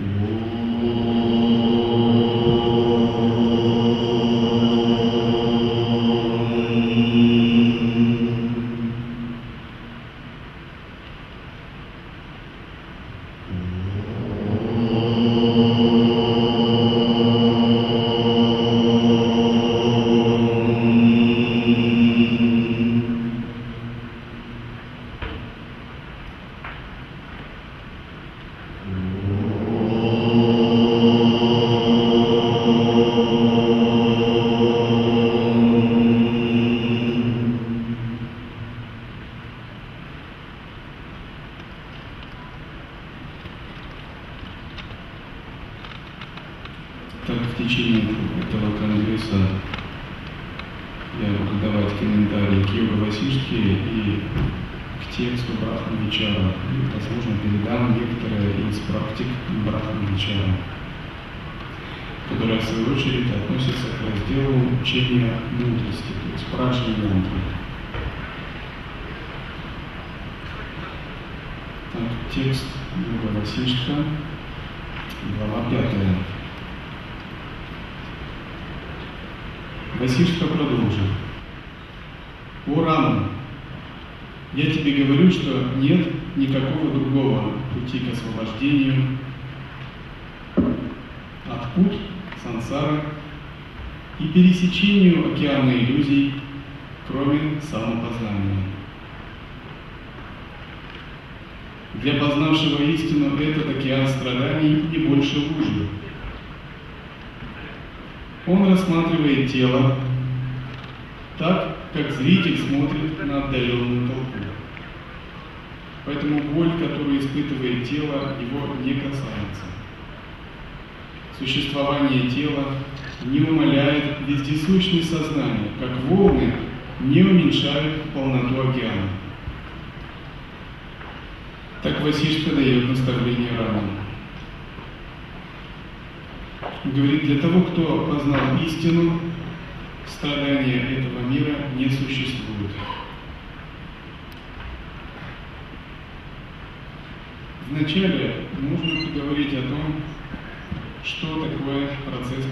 Так,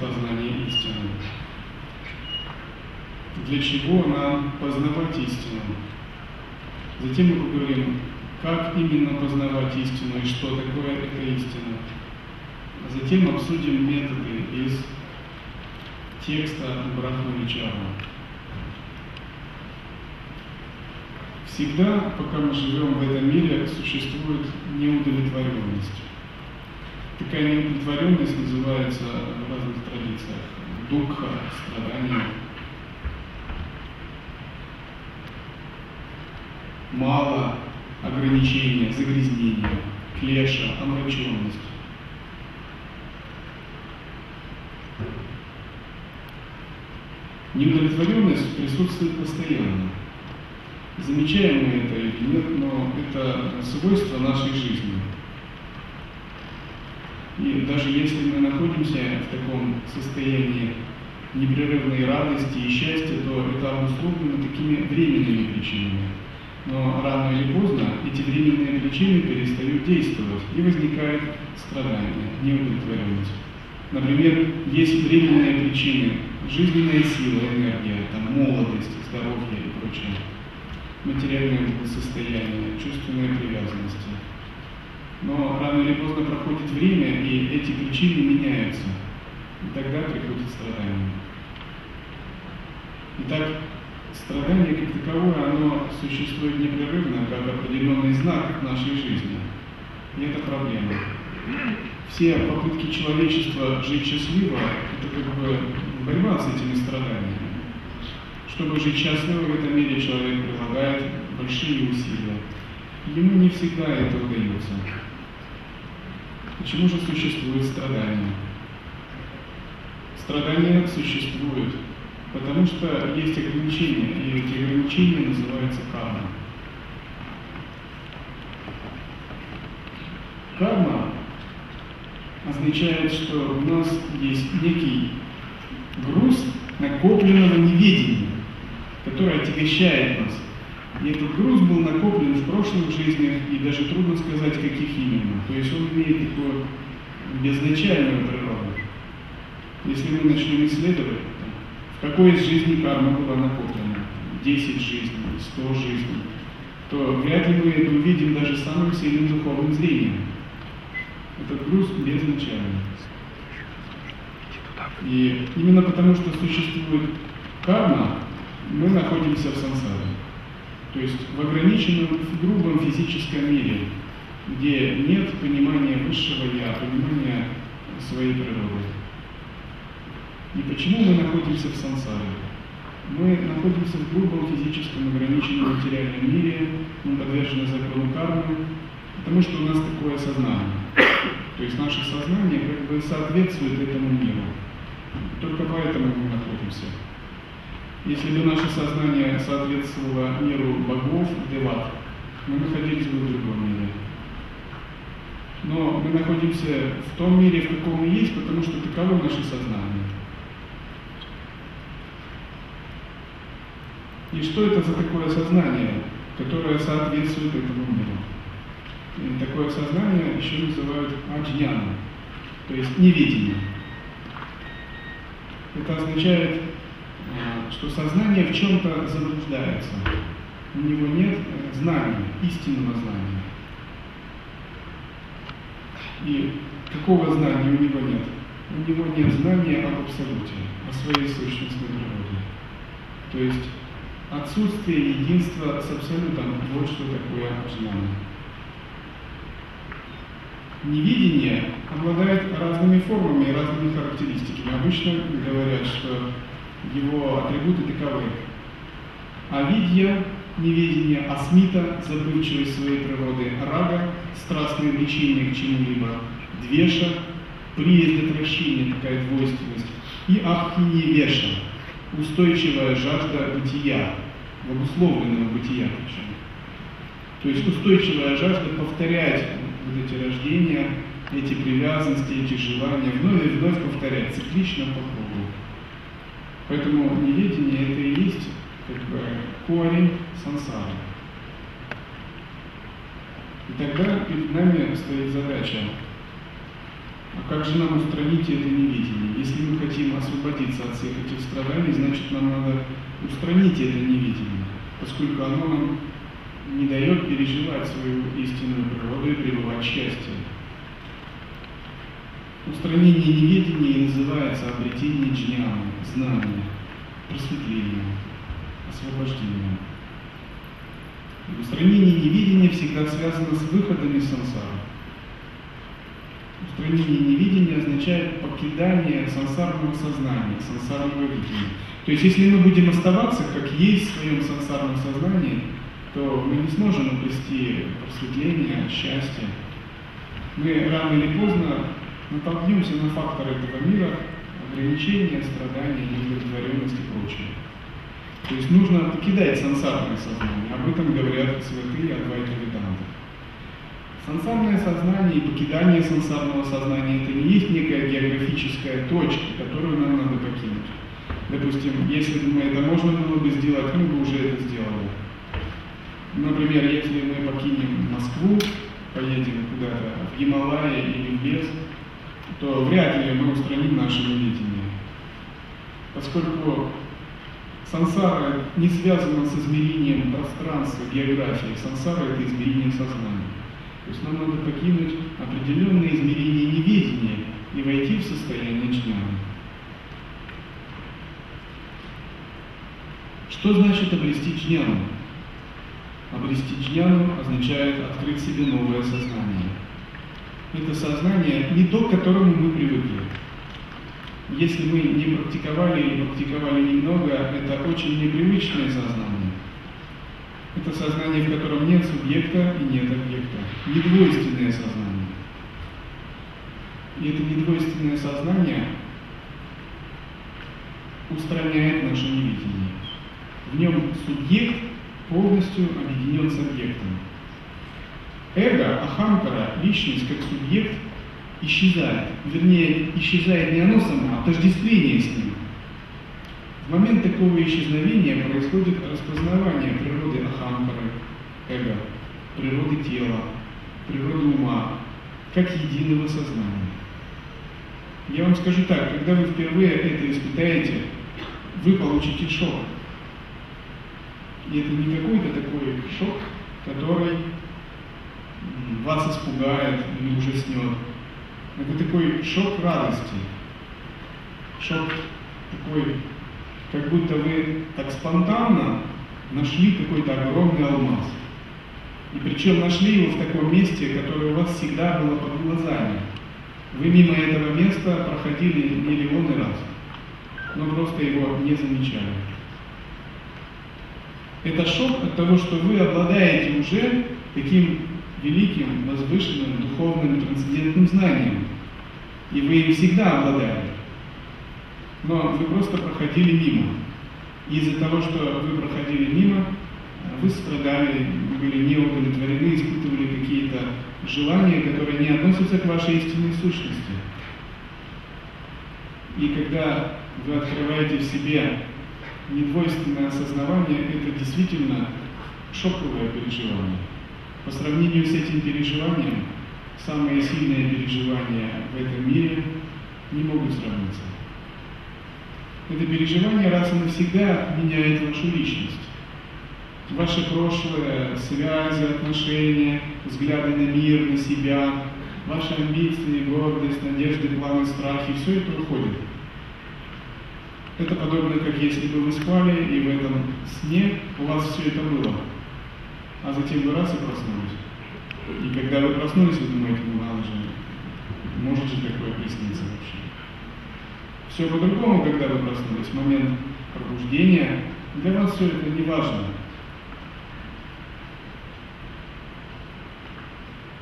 познания истины. Для чего нам познавать истину? Затем мы поговорим, как именно познавать истину и что такое эта истина. Затем обсудим методы из текста Брахмавичара. Всегда, пока мы живем в этом мире, существует неудовлетворенность. Такая неудовлетворенность называется в разных традициях дукха, страдание. Мало ограничения, загрязнения, клеша, омраченность. Неудовлетворенность присутствует постоянно. Замечаем мы это или нет, но это свойство нашей жизни. И даже если мы находимся в таком состоянии непрерывной радости и счастья, то это обусловлено такими временными причинами. Но рано или поздно эти временные причины перестают действовать, и возникает страдание, неудовлетворенность. Например, есть временные причины, жизненная сила, энергия, там, молодость, здоровье и прочее, материальное состояние, чувственные привязанности. Но рано или поздно проходит время, и эти причины меняются. И тогда приходит страдание. Итак, страдание как таковое, оно существует непрерывно, как определенный знак нашей жизни. И это проблема все попытки человечества жить счастливо, это как бы борьба с этими страданиями. Чтобы жить счастливо в этом мире, человек прилагает большие усилия. Ему не всегда это удается. Почему же существует страдания? Страдания существуют, потому что есть ограничения, и эти ограничения называются карма. Карма означает, что у нас есть некий груз накопленного неведения, который отягощает нас. И этот груз был накоплен в прошлых жизнях, и даже трудно сказать, каких именно. То есть он имеет такое безначальную природу. Если мы начнем исследовать, в какой из жизней карма была накоплена, 10 жизней, 100 жизней, то вряд ли мы это увидим даже самым сильным духовным зрением. Это груз безначальный. И именно потому, что существует карма, мы находимся в сансаре. То есть в ограниченном, в грубом физическом мире, где нет понимания высшего я, понимания своей природы. И почему мы находимся в сансаре? Мы находимся в грубом физическом ограниченном материальном мире, мы подвержены закону кармы, потому что у нас такое сознание. То есть наше сознание как бы соответствует этому миру. Только поэтому мы находимся. Если бы наше сознание соответствовало миру богов, деват, мы находились бы в другом мире. Но мы находимся в том мире, в каком мы есть, потому что таково наше сознание. И что это за такое сознание, которое соответствует этому миру? И такое сознание еще называют аджьяном, то есть невидение. Это означает, что сознание в чем-то заблуждается. У него нет э, знания, истинного знания. И какого знания у него нет? У него нет знания об абсолюте, о своей сущностной природе. То есть отсутствие единства с абсолютом, вот что такое знание. Невидение обладает разными формами и разными характеристиками. Обычно говорят, что его атрибуты таковы. Авидья – неведение, асмита – забывчивость своей природы, рага – страстное влечение к чему-либо, двеша – приезд отвращения, такая двойственность, и абхиневеша – устойчивая жажда бытия, обусловленного бытия причем. То есть устойчивая жажда повторять вот эти рождения, эти привязанности, эти желания, вновь и вновь повторять, циклично. Поэтому неведение это и есть как бы корень сансары. И тогда перед нами стоит задача, а как же нам устранить это невидение? Если мы хотим освободиться от всех этих страданий, значит нам надо устранить это невидение, поскольку оно нам не дает переживать свою истинную природу и пребывать в счастье. Устранение неведения называется обретение джняны, знания, просветлением, освобождением. И устранение неведения всегда связано с выходом из сансары. Устранение невидения означает покидание сансарного сознания, сансарного видения. То есть, если мы будем оставаться, как есть в своем сансарном сознании, то мы не сможем обрести просветление, счастье. Мы рано или поздно натолкнемся на факторы этого мира, ограничения, страдания, неудовлетворенность и прочее. То есть нужно покидать сансарное сознание. Об этом говорят святые Адвайта Веданта. Сансарное сознание и покидание сансарного сознания – это не есть некая географическая точка, которую нам надо покинуть. Допустим, если бы мы это можно было бы сделать, мы бы уже это сделали. Например, если мы покинем Москву, поедем куда-то в Гималайи или в лес, то вряд ли мы устраним наше неведение. Поскольку сансара не связана с измерением пространства, географии. Сансара – это измерение сознания. То есть нам надо покинуть определенные измерения неведения и войти в состояние джняна. Что значит обрести джняну? Обрести джняну означает открыть себе новое сознание. Это сознание не то, к которому мы привыкли. Если мы не практиковали или практиковали немного, это очень непривычное сознание. Это сознание, в котором нет субъекта и нет объекта. Недвойственное сознание. И это недвойственное сознание устраняет наше невидение. В нем субъект полностью объединен с объектом. Эго, ахамкара, личность как субъект исчезает. Вернее, исчезает не оно само, а отождествление с ним. В момент такого исчезновения происходит распознавание природы ахамкары, эго, природы тела, природы ума, как единого сознания. Я вам скажу так, когда вы впервые это испытаете, вы получите шок. И это не какой-то такой шок, который вас испугает или ужаснет. Это такой шок радости. Шок такой, как будто вы так спонтанно нашли какой-то огромный алмаз. И причем нашли его в таком месте, которое у вас всегда было под глазами. Вы мимо этого места проходили миллионы раз, но просто его не замечали. Это шок от того, что вы обладаете уже таким великим, возвышенным, духовным, трансцендентным знанием. И вы им всегда обладали. Но вы просто проходили мимо. И из-за того, что вы проходили мимо, вы страдали, были не удовлетворены, испытывали какие-то желания, которые не относятся к вашей истинной сущности. И когда вы открываете в себе недвойственное осознавание, это действительно шоковое переживание. По сравнению с этим переживанием, самые сильные переживания в этом мире не могут сравниться. Это переживание раз и навсегда меняет вашу личность. Ваше прошлое, связи, отношения, взгляды на мир, на себя, ваши амбиции, гордость, надежды, планы, страхи, все это уходит. Это подобно, как если бы вы спали, и в этом сне у вас все это было. А затем вы раз и проснулись. И когда вы проснулись, вы думаете, ну надо же, может же такое присниться вообще. Все по-другому, когда вы проснулись, момент пробуждения, для вас все это не важно.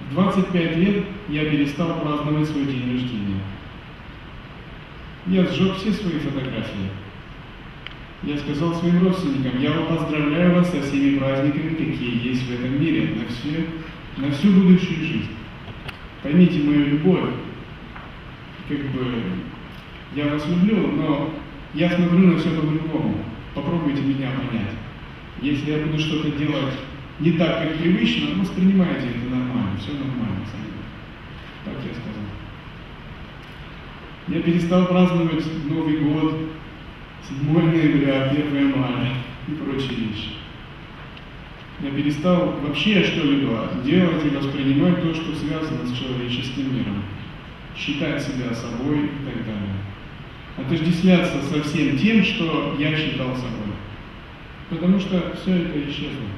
В 25 лет я перестал праздновать свой день рождения. Я сжег все свои фотографии. Я сказал своим родственникам, я поздравляю вас со всеми праздниками, какие есть в этом мире, на, все, на всю будущую жизнь. Поймите мою любовь, как бы я вас люблю, но я смотрю на все по-другому. Попробуйте меня понять. Если я буду что-то делать не так, как привычно, воспринимайте это нормально, все нормально. Так я сказал. Я перестал праздновать Новый год, 7 ноября, 1 мая и прочие вещи. Я перестал вообще что-либо делать и воспринимать то, что связано с человеческим миром. Считать себя собой и так далее. Отождествляться со всем тем, что я считал собой. Потому что все это исчезло.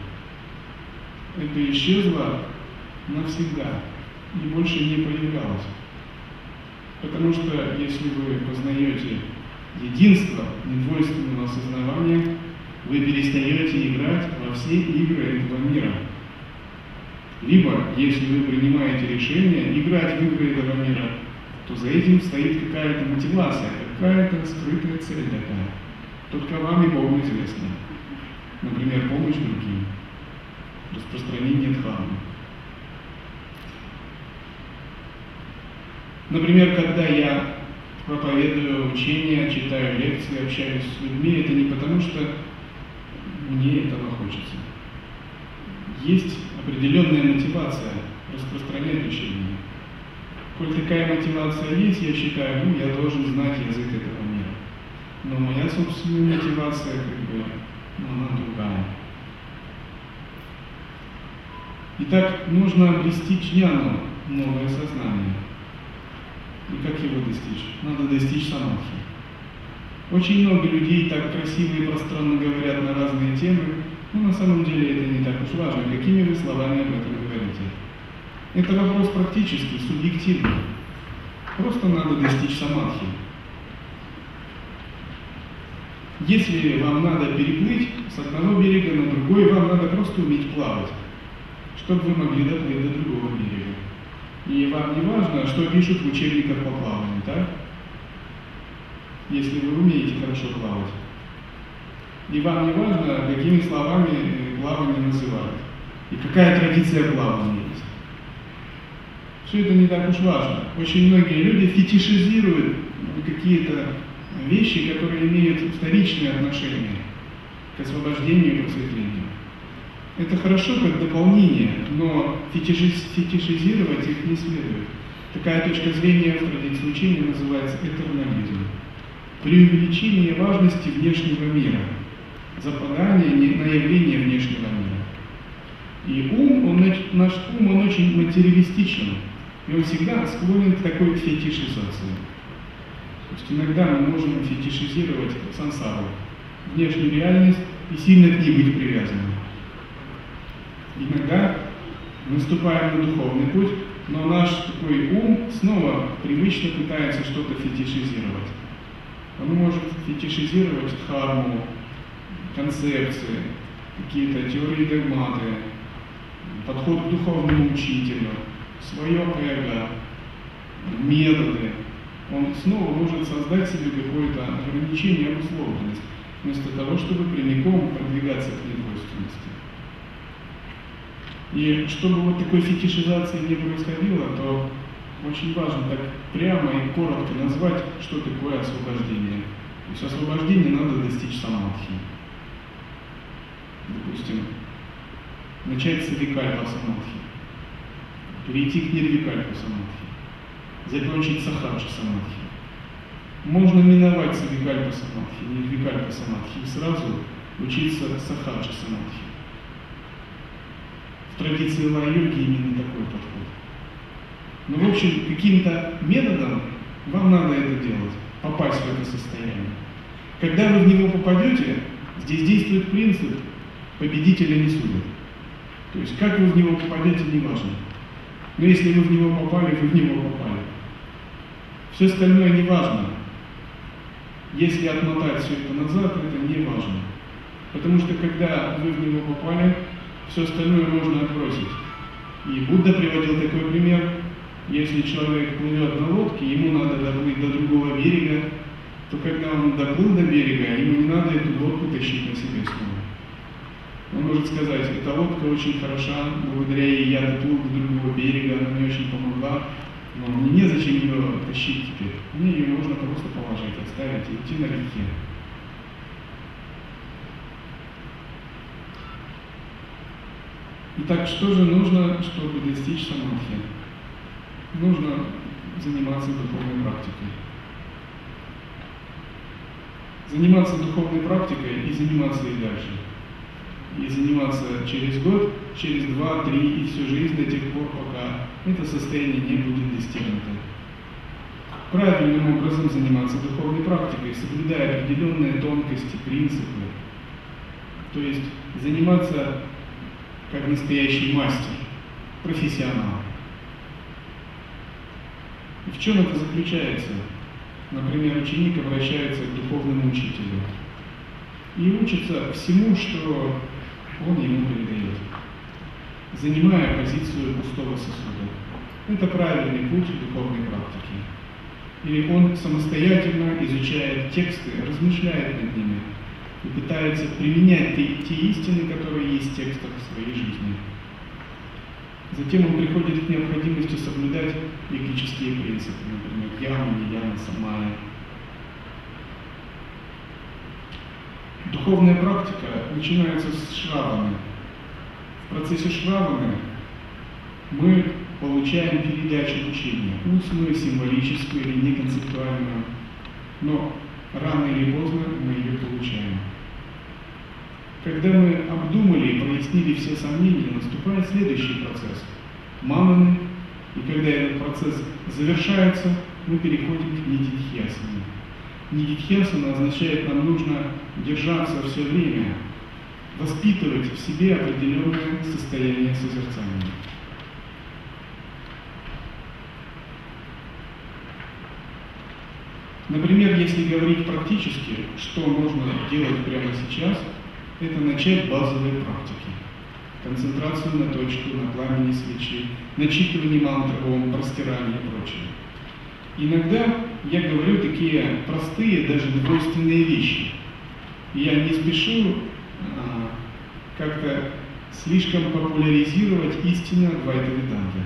Это исчезло навсегда и больше не появлялось. Потому что если вы познаете единство недвойственного осознавания, вы перестаете играть во все игры этого мира. Либо, если вы принимаете решение играть в игры этого мира, то за этим стоит какая-то мотивация, какая-то скрытая цель такая. Только вам и Богу известна. Например, помощь другим, распространение дхармы. Например, когда я проповедую учения, читаю лекции, общаюсь с людьми, это не потому, что мне этого хочется. Есть определенная мотивация распространять учение. Коль такая мотивация есть, я считаю, ну, я должен знать язык этого мира. Но моя собственная мотивация, как бы, она другая. Итак, нужно обрести чьяну новое сознание – и как его достичь? Надо достичь самадхи. Очень много людей так красиво и пространно говорят на разные темы, но на самом деле это не так уж важно, какими вы словами об этом говорите. Это вопрос практический, субъективный. Просто надо достичь самадхи. Если вам надо переплыть с одного берега на другой, вам надо просто уметь плавать, чтобы вы могли доплыть до другого берега. И вам не важно, что пишут в учебниках по плаванию, так? Если вы умеете хорошо плавать. И вам не важно, какими словами плавание называют. И какая традиция плавания есть. Все это не так уж важно. Очень многие люди фетишизируют какие-то вещи, которые имеют вторичные отношения к освобождению и просветлению. Это хорошо как дополнение, но фетишизировать их не следует. Такая точка зрения в традиции учения называется этернализм. Преувеличение важности внешнего мира, западание на явление внешнего мира. И ум, он, наш ум, он очень материалистичен, и он всегда склонен к такой фетишизации. То есть иногда мы можем фетишизировать сансару, внешнюю реальность, и сильно к ней быть привязанным. Иногда мы вступаем на духовный путь, но наш такой ум снова привычно пытается что-то фетишизировать. Он может фетишизировать харму, концепции, какие-то теории догматы, подход к духовному учителю, свое эго, методы. Он снова может создать себе какое-то ограничение, обусловленность, вместо того, чтобы прямиком продвигаться к недвойственности. И чтобы вот такой фетишизации не происходило, то очень важно так прямо и коротко назвать, что такое освобождение. То есть освобождение надо достичь самадхи. Допустим, начать с викальпа самадхи, перейти к нирвикальпу самадхи, закончить сахаджа самадхи. Можно миновать савикальпа самадхи, нирвикальпа самадхи и сразу учиться сахаджа самадхи. Традиции лай-йоги именно такой подход. Но, в общем, каким-то методом вам надо это делать, попасть в это состояние. Когда вы в него попадете, здесь действует принцип победителя не судят. То есть как вы в него попадете, не важно. Но если вы в него попали, вы в него попали. Все остальное не важно. Если отмотать все это назад, это не важно. Потому что когда вы в него попали, все остальное можно отбросить. И Будда приводил такой пример. Если человек плывет на лодке, ему надо доплыть до другого берега, то когда он доплыл до берега, ему не надо эту лодку тащить на себе снова. Он может сказать, эта лодка очень хороша, благодаря ей я доплыл до другого берега, она мне очень помогла, но мне незачем ее тащить теперь. Мне ее можно просто положить, оставить и идти на Итак, что же нужно, чтобы достичь самадхи? Нужно заниматься духовной практикой. Заниматься духовной практикой и заниматься и дальше. И заниматься через год, через два, три и всю жизнь до тех пор, пока это состояние не будет достигнуто. Правильным образом заниматься духовной практикой, соблюдая определенные тонкости, принципы. То есть заниматься как настоящий мастер, профессионал. И в чем это заключается? Например, ученик обращается к духовному учителю и учится всему, что он ему передает, занимая позицию пустого сосуда. Это правильный путь духовной практики. Или он самостоятельно изучает тексты, размышляет над ними и пытается применять те, те истины, которые есть в текстах в своей жизни. Затем он приходит к необходимости соблюдать йогические принципы, например, яма, нияма, самая. Духовная практика начинается с шраваны. В процессе шраваны мы получаем передачу учения, устную, символическую или неконцептуальную, но рано или поздно мы ее получаем. Когда мы обдумали и прояснили все сомнения, наступает следующий процесс – маманы, и когда этот процесс завершается, мы переходим к нидитхьясане. Нидитхьясана означает, нам нужно держаться все время, воспитывать в себе определенное состояние созерцания. Например, если говорить практически, что можно делать прямо сейчас, это начать базовые практики. Концентрацию на точку, на пламени свечи, начитывание мантры, ом, простирание и прочее. Иногда я говорю такие простые, даже двойственные вещи. Я не спешу а, как-то слишком популяризировать истину Адвайта Веданты.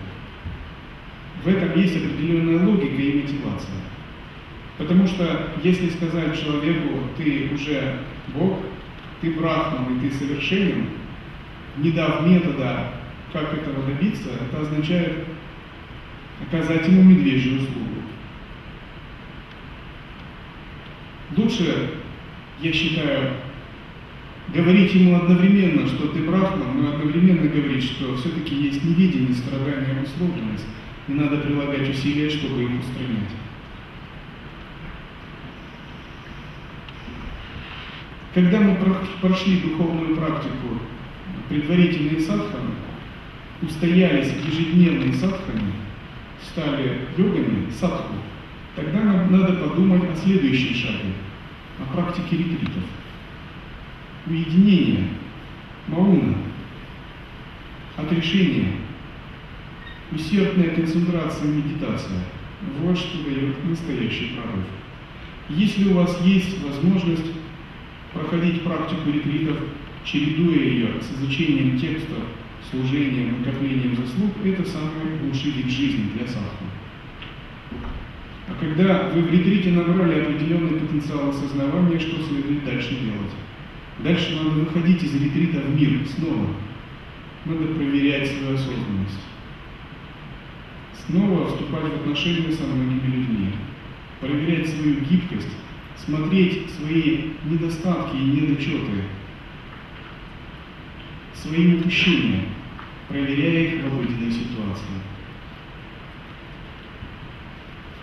В этом есть определенная логика и мотивация. Потому что если сказать человеку, ты уже Бог, ты брахман и ты совершенен, не дав метода, как этого добиться, это означает оказать ему медвежью услугу. Лучше, я считаю, говорить ему одновременно, что ты брахман, но одновременно говорить, что все-таки есть невидение, страдания, обусловленность, и надо прилагать усилия, чтобы их устранять. Когда мы прошли духовную практику предварительные садханы, устоялись ежедневные садханы, стали йогами, садху, тогда нам надо подумать о следующем шаге, о практике ретритов. Уединение, мауна, отрешение, усердная концентрация, медитация – вот что дает настоящий прорыв. Если у вас есть возможность проходить практику ретритов, чередуя ее с изучением текста, служением, накоплением заслуг, это самый лучший вид жизни для садху. А когда вы в ретрите набрали определенный потенциал осознавания, что следует дальше делать? Дальше надо выходить из ретрита в мир снова. Надо проверять свою осознанность. Снова вступать в отношения со многими людьми. Проверять свою гибкость, смотреть свои недостатки и недочеты, свои упущения, проверяя их в обыденной ситуации.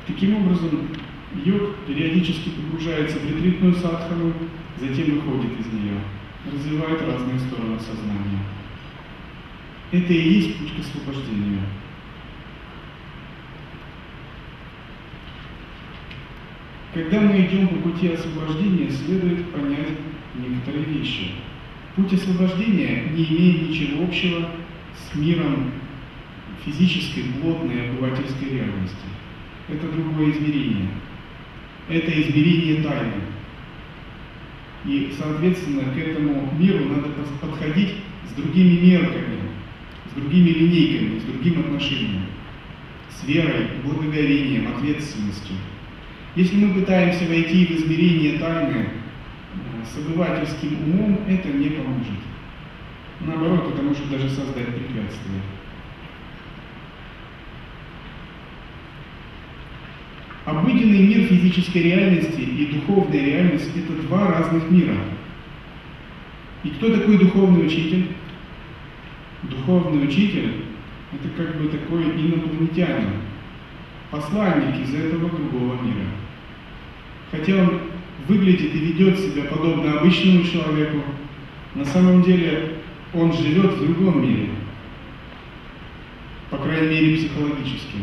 Таким образом, йог периодически погружается в ретритную садхану, затем выходит из нее, развивает разные стороны сознания. Это и есть путь к освобождению. Когда мы идем по пути освобождения, следует понять некоторые вещи. Путь освобождения не имеет ничего общего с миром физической, плотной, обывательской реальности. Это другое измерение. Это измерение тайны. И, соответственно, к этому миру надо подходить с другими мерками, с другими линейками, с другим отношением, с верой, благоговением, ответственностью. Если мы пытаемся войти в измерение тайны э, с обывательским умом, это не поможет. Наоборот, это может даже создать препятствие. Обыденный мир физической реальности и духовная реальность – это два разных мира. И кто такой духовный учитель? Духовный учитель – это как бы такой инопланетянин, посланник из этого другого мира. Хотя он выглядит и ведет себя подобно обычному человеку, на самом деле он живет в другом мире, по крайней мере психологически.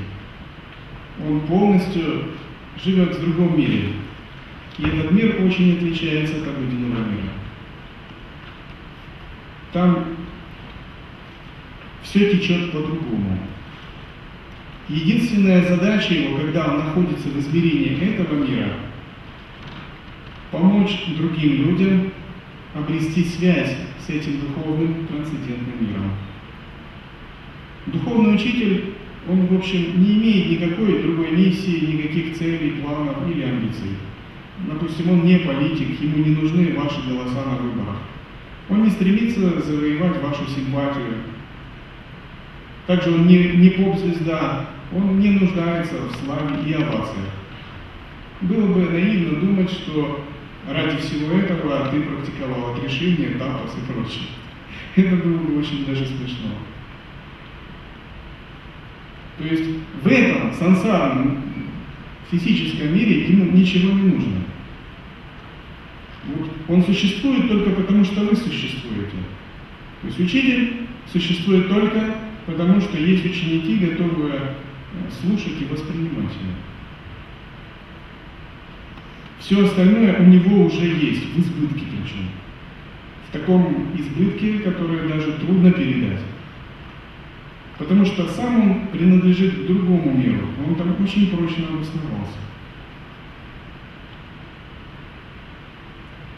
Он полностью живет в другом мире. И этот мир очень отличается от обыденного мира. Там все течет по-другому. Единственная задача его, когда он находится в измерении этого мира, помочь другим людям обрести связь с этим духовным трансцендентным миром. Духовный учитель, он, в общем, не имеет никакой другой миссии, никаких целей, планов или амбиций. Допустим, он не политик, ему не нужны ваши голоса на выборах. Он не стремится завоевать вашу симпатию. Также он не, не поп-звезда, он не нуждается в славе и овациях. Было бы наивно думать, что ради всего этого ты практиковал отрешение, тапос и прочее. Это было бы очень даже смешно. То есть в этом сансарном физическом мире ему ничего не нужно. Вот он существует только потому, что вы существуете. То есть учитель существует только потому, что есть ученики, готовые слушать и. Все остальное у него уже есть, в избытке причем. В таком избытке, который даже трудно передать. Потому что сам он принадлежит другому миру, он там очень прочно обосновался.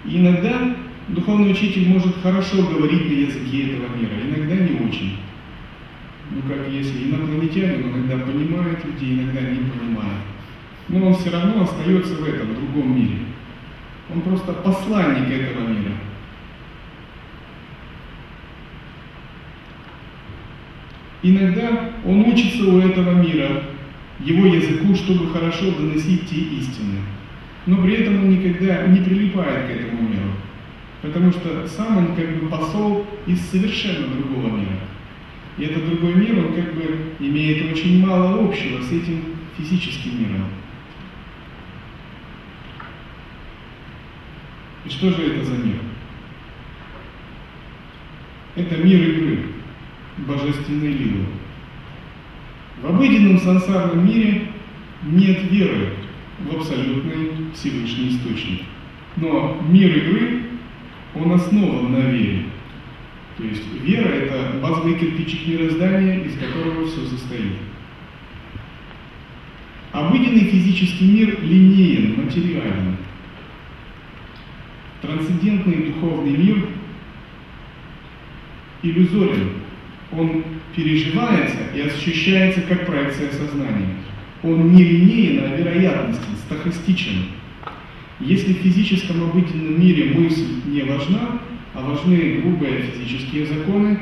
Иногда духовный учитель может хорошо говорить на языке этого мира, иногда не очень ну как если инопланетянин, иногда понимает людей, иногда не понимает. Но он все равно остается в этом другом мире. Он просто посланник этого мира. Иногда он учится у этого мира, его языку, чтобы хорошо доносить те истины. Но при этом он никогда не прилипает к этому миру, потому что сам он как бы посол из совершенно другого мира. И этот другой мир, он как бы имеет очень мало общего с этим физическим миром. И что же это за мир? Это мир игры, божественной лилы. В обыденном сансарном мире нет веры в абсолютный Всевышний Источник. Но мир игры, он основан на вере. То есть вера – это базовый кирпичик мироздания, из которого все состоит. Обыденный физический мир линеен, материален. Трансцендентный духовный мир иллюзорен. Он переживается и ощущается как проекция сознания. Он не линейен, а вероятностен, стахастичен. Если в физическом обыденном мире мысль не важна, важны грубые физические законы,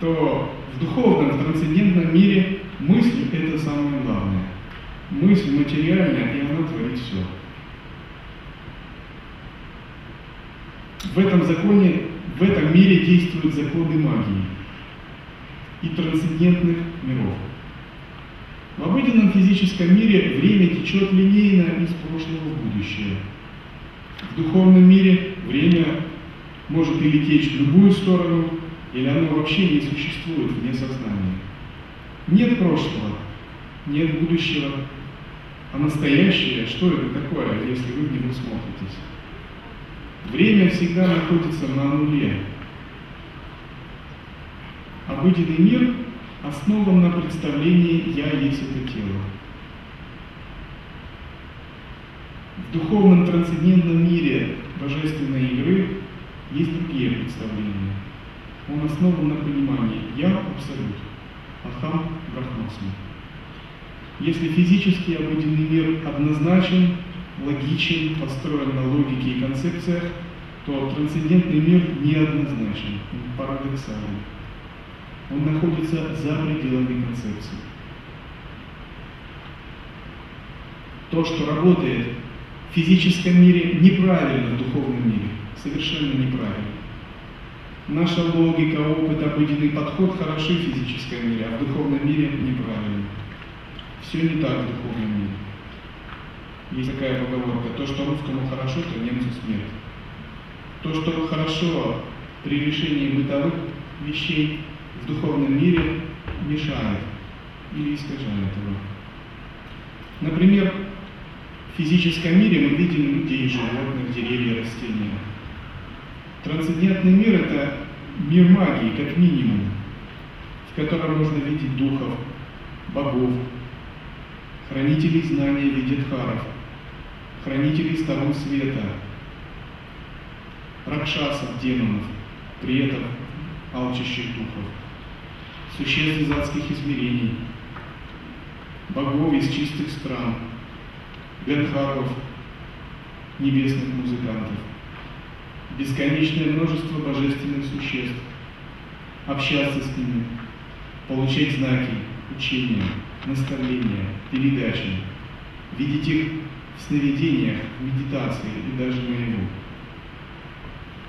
то в духовном, в трансцендентном мире мысль – это самое главное. Мысль материальная, и она творит все. В этом законе, в этом мире действуют законы магии и трансцендентных миров. В обыденном физическом мире время течет линейно из прошлого в будущее. В духовном мире время может и лететь в любую сторону, или оно вообще не существует вне сознания. Нет прошлого, нет будущего, а настоящее, что это такое, если вы в него смотритесь? Время всегда находится на нуле. Обыденный мир основан на представлении «я есть это тело». В духовном трансцендентном мире божественной игры есть другие представления. Он основан на понимании «я абсолют», «ахам брахмасми». Если физический обыденный мир однозначен, логичен, построен на логике и концепциях, то трансцендентный мир неоднозначен, он парадоксален. Он находится за пределами концепции. То, что работает в физическом мире, неправильно в духовном мире. Совершенно неправильно. Наша логика, опыт, обыденный подход хороши в физическом мире, а в духовном мире неправильно. Все не так в духовном мире. Есть такая поговорка, то, что русскому хорошо, то немцу смерть. То, что хорошо при решении бытовых вещей, в духовном мире мешает или искажает его. Например, в физическом мире мы видим людей, животных, деревья, растения. Трансцендентный мир – это мир магии, как минимум, в котором можно видеть духов, богов, хранителей знания в виде дхаров, хранителей сторон света, ракшасов, демонов, при этом алчащих духов, существ из адских измерений, богов из чистых стран, гандхаров, небесных музыкантов, бесконечное множество божественных существ, общаться с ними, получать знаки, учения, наставления, передачи, видеть их в сновидениях, в медитации и даже наяву.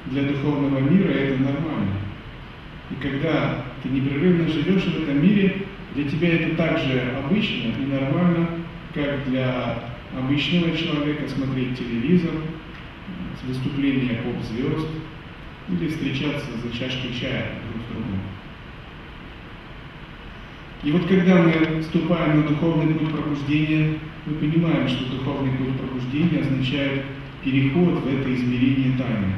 Для духовного мира это нормально. И когда ты непрерывно живешь в этом мире, для тебя это так же обычно и нормально, как для обычного человека смотреть телевизор, выступления поп-звезд или встречаться за чашкой чая друг с другом. И вот когда мы вступаем на духовный путь пробуждения, мы понимаем, что духовный путь пробуждения означает переход в это измерение тайны,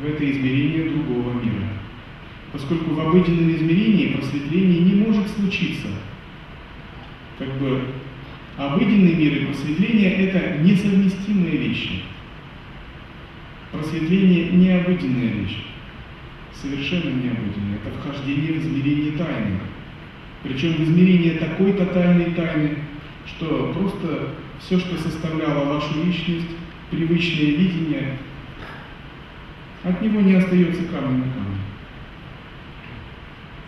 в это измерение другого мира поскольку в обыденном измерении просветление не может случиться. Как бы обыденный мир и просветление – это несовместимые вещи. Просветление – необыденная вещь, совершенно необыденная. Это вхождение в измерение тайны. Причем в измерение такой тотальной тайны, что просто все, что составляло вашу личность, привычное видение, от него не остается камень на камне.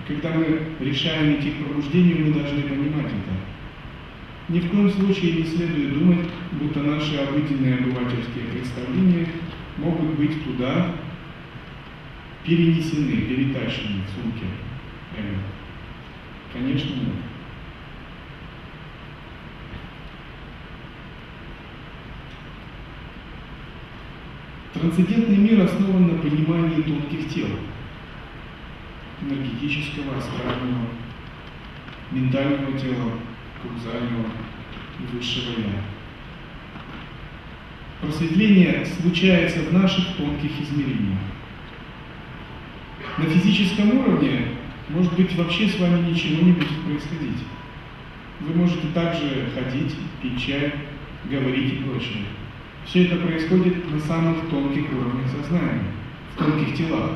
Когда мы решаем идти к пробуждению, мы должны понимать это. Ни в коем случае не следует думать, будто наши обыденные обывательские представления могут быть туда перенесены, перетащены в сумке эго. Конечно, нет. Трансцендентный мир основан на понимании тонких тел, энергетического, астрального, ментального тела, каузального и высшего Я. Просветление случается в наших тонких измерениях. На физическом уровне может быть вообще с вами ничего не будет происходить. Вы можете также ходить, пить чай, говорить и прочее. Все это происходит на самых тонких уровнях сознания, в тонких телах.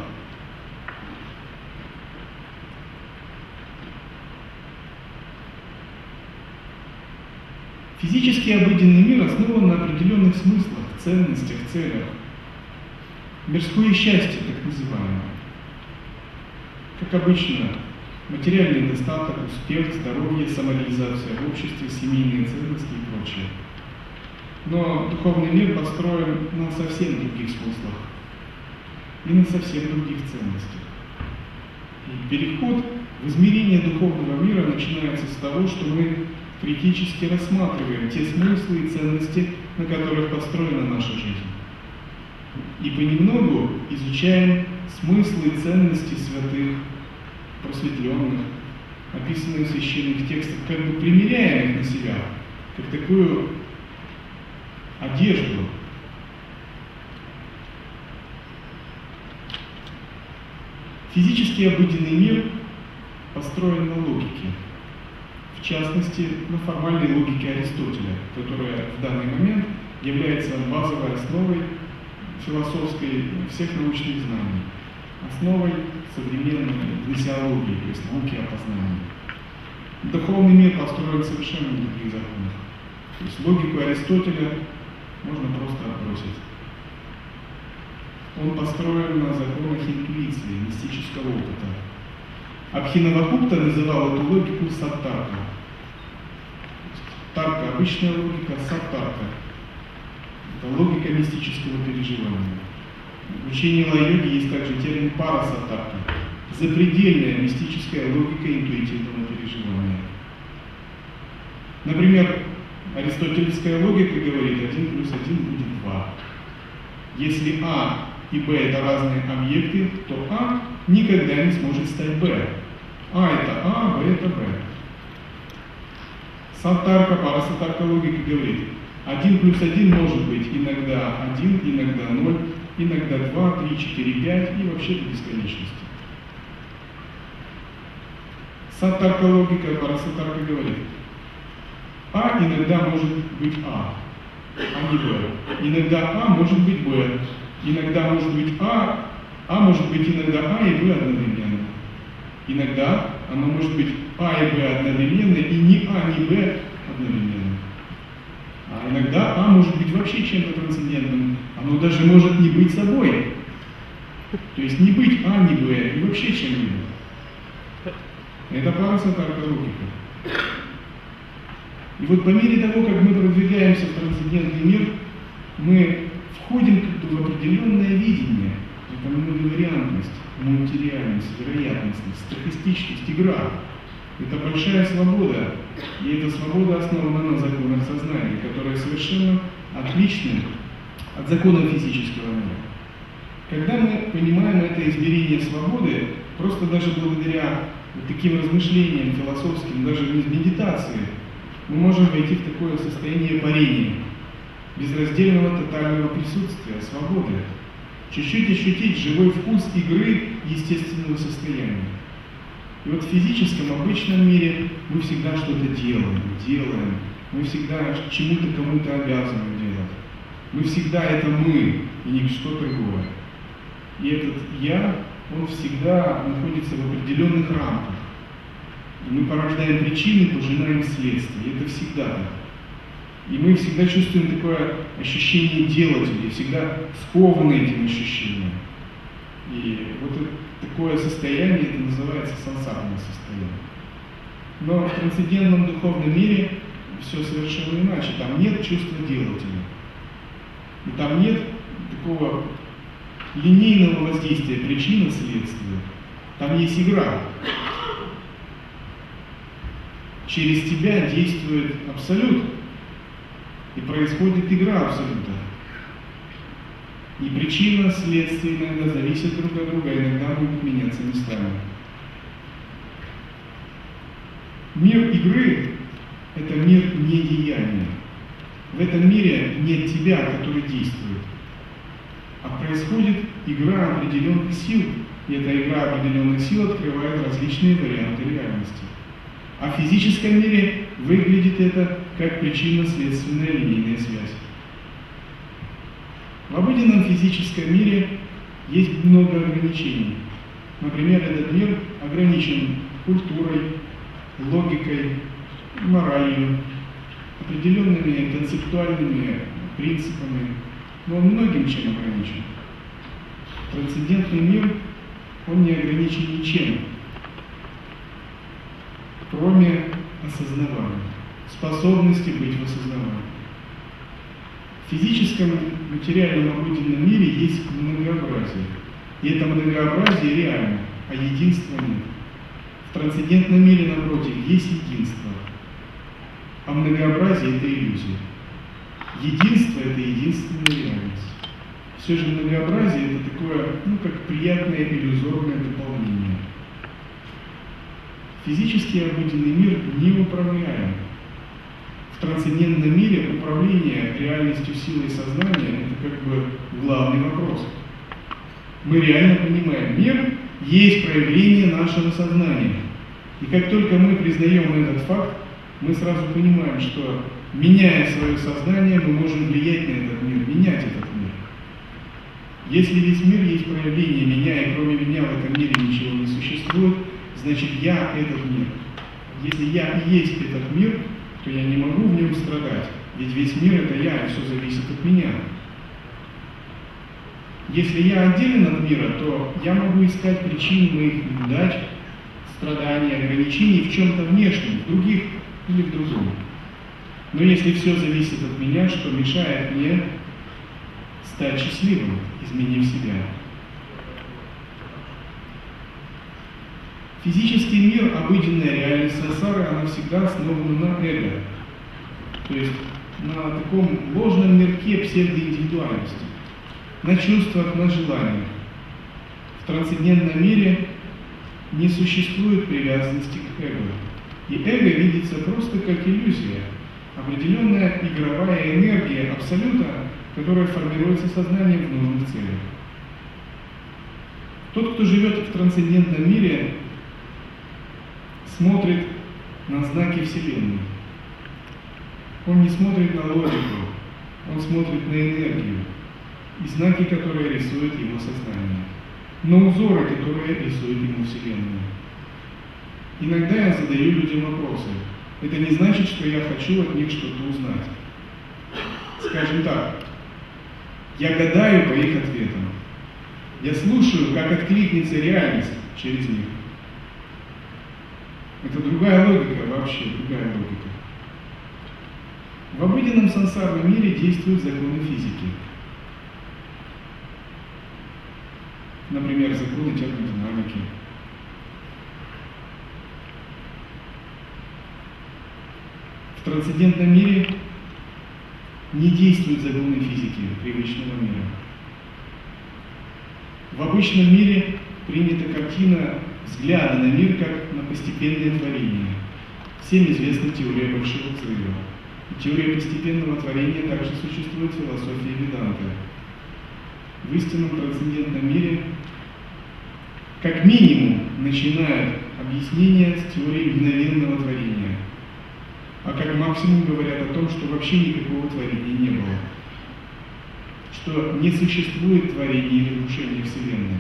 Физический обыденный мир основан на определенных смыслах, ценностях, целях. Мирское счастье, так называемое. Как обычно, материальный достаток, успех, здоровье, самореализация в обществе, семейные ценности и прочее. Но духовный мир построен на совсем других смыслах и на совсем других ценностях. И переход в измерение духовного мира начинается с того, что мы критически рассматриваем те смыслы и ценности, на которых построена наша жизнь. И понемногу изучаем смыслы и ценности святых, просветленных, описанные в священных текстах, как бы примеряем их на себя, как такую одежду. Физический обыденный мир построен на логике, в частности, на формальной логике Аристотеля, которая в данный момент является базовой основой философской всех научных знаний, основой современной гносеологии, то есть науки о познании. Духовный мир построен совершенно на других законах. То есть логику Аристотеля можно просто отбросить. Он построен на законах интуиции, мистического опыта. Абхинавапукта называл эту логику саттарка. Тарка – обычная логика, саттарка – это логика мистического переживания. В учении лай-йоги есть также термин парасаттарка – запредельная мистическая логика интуитивного переживания. Например, Аристотельская логика говорит, 1 плюс 1 будет 2. Если А и Б это разные объекты, то А никогда не сможет стать Б. А это А, Б это Б. Сатарка, парасатарка логика говорит, 1 плюс 1 может быть иногда 1, иногда 0, иногда 2, 3, 4, 5 и вообще до бесконечности. Сатарка логика, парасатарка говорит, а иногда может быть А, а не Б. Иногда А может быть Б. Иногда может быть А, А может быть иногда А и Б одновременно. Иногда оно может быть А и Б одновременно, и ни А, ни Б одновременно. А иногда А может быть вообще чем-то трансцендентным. Оно даже может не быть собой. То есть не быть А, ни Б, и вообще чем-нибудь. Это парасатарка логика. И вот по мере того, как мы продвигаемся в трансцендентный мир, мы входим в определенное видение. Это многовариантность, материальность, вероятностность, стохастичность, игра. Это большая свобода. И эта свобода основана на законах сознания, которые совершенно отличны от законов физического мира. Когда мы понимаем это измерение свободы, просто даже благодаря таким размышлениям философским, даже без медитации, мы можем войти в такое состояние парения, безраздельного тотального присутствия, свободы, чуть-чуть ощутить живой вкус игры естественного состояния. И вот в физическом, обычном мире мы всегда что-то делаем, делаем, мы всегда чему-то кому-то обязаны делать. Мы всегда это мы, и не что другое. И этот «я», он всегда находится в определенных рамках. Мы порождаем причины, пожинаем следствие. Это всегда так. И мы всегда чувствуем такое ощущение делателя, всегда скованы этим ощущением. И вот такое состояние, это называется сансарное состояние. Но в трансцендентном духовном мире все совершенно иначе. Там нет чувства делателя. И там нет такого линейного воздействия причины следствия. Там есть игра. Через тебя действует абсолют. И происходит игра абсолюта. И причина, следствие иногда зависят друг от друга, иногда могут меняться местами. Мир игры – это мир недеяния. В этом мире нет тебя, который действует, а происходит игра определенных сил, и эта игра определенных сил открывает различные варианты реальности. А в физическом мире выглядит это как причинно-следственная линейная связь. В обыденном физическом мире есть много ограничений. Например, этот мир ограничен культурой, логикой, моралью, определенными концептуальными принципами, но он многим чем ограничен. Трансцендентный мир, он не ограничен ничем, кроме осознавания, способности быть в осознавании. Физическом материальном обыденном мире есть многообразие. И это многообразие реально, а единства нет. В трансцендентном мире, напротив, есть единство, а многообразие – это иллюзия. Единство – это единственная реальность. Все же многообразие – это такое, ну, как приятное иллюзорное дополнение. Физический обыденный мир неуправляем. Трансцендентном мире управление реальностью силой сознания – это как бы главный вопрос. Мы реально понимаем, мир есть проявление нашего сознания. И как только мы признаем этот факт, мы сразу понимаем, что меняя свое сознание, мы можем влиять на этот мир, менять этот мир. Если весь мир есть проявление меня, и кроме меня в этом мире ничего не существует, значит я этот мир. Если я и есть этот мир, то я не могу в нем страдать. Ведь весь мир это я, и все зависит от меня. Если я отделен от мира, то я могу искать причины моих неудач, страданий, ограничений в чем-то внешнем, в других или в другом. Но если все зависит от меня, что мешает мне стать счастливым, изменив себя? Физический мир, обыденная реальность сансары, она всегда основана на эго. То есть на таком ложном мирке псевдоиндивидуальности, на чувствах, на желаниях. В трансцендентном мире не существует привязанности к эго. И эго видится просто как иллюзия, определенная игровая энергия абсолюта, которая формируется сознанием в нужных целях. Тот, кто живет в трансцендентном мире, смотрит на знаки Вселенной. Он не смотрит на логику, он смотрит на энергию и знаки, которые рисует его сознание, на узоры, которые рисует ему Вселенная. Иногда я задаю людям вопросы. Это не значит, что я хочу от них что-то узнать. Скажем так, я гадаю по их ответам. Я слушаю, как откликнется реальность через них. Это другая логика, вообще другая логика. В обыденном сансарном мире действуют законы физики. Например, законы термодинамики. В трансцендентном мире не действуют законы физики привычного мира. В обычном мире принята картина взгляда на мир как на постепенное творение. Всем известна теория Большого Взрыва. И теория постепенного творения также существует в философии Веданта. В истинном трансцендентном мире как минимум начинают объяснение с теории мгновенного творения – а как максимум говорят о том, что вообще никакого творения не было. Что не существует творения или разрушения Вселенной.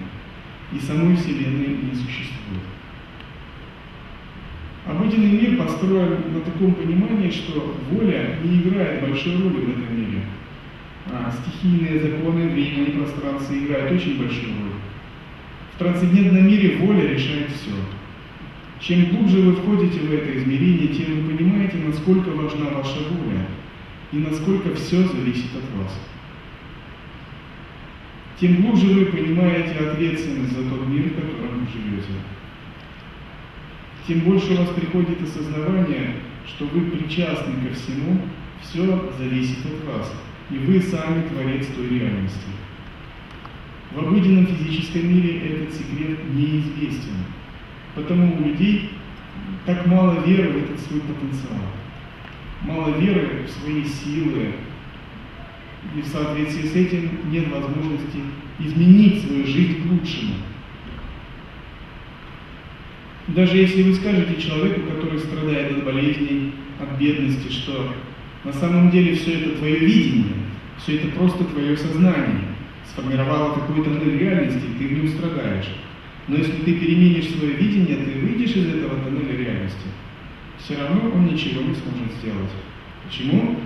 И самой Вселенной не существует. Обыденный мир построен на таком понимании, что воля не играет большой роли в этом мире. А стихийные законы времени и пространства играют очень большую роль. В трансцендентном мире воля решает все. Чем глубже вы входите в это измерение, тем вы понимаете, насколько важна ваша воля и насколько все зависит от вас. Тем глубже вы понимаете ответственность за тот мир, в котором вы живете. Тем больше у вас приходит осознавание, что вы причастны ко всему, все зависит от вас, и вы сами творец той реальности. В обыденном физическом мире этот секрет неизвестен, потому у людей так мало веры в этот свой потенциал, мало веры в свои силы, и в соответствии с этим нет возможности изменить свою жизнь к лучшему. Даже если вы скажете человеку, который страдает от болезней, от бедности, что на самом деле все это твое видение, все это просто твое сознание, сформировало какую-то тоннель реальности, и ты в нем страдаешь. Но если ты переменишь свое видение, ты выйдешь из этого тоннеля реальности, все равно он ничего не сможет сделать. Почему?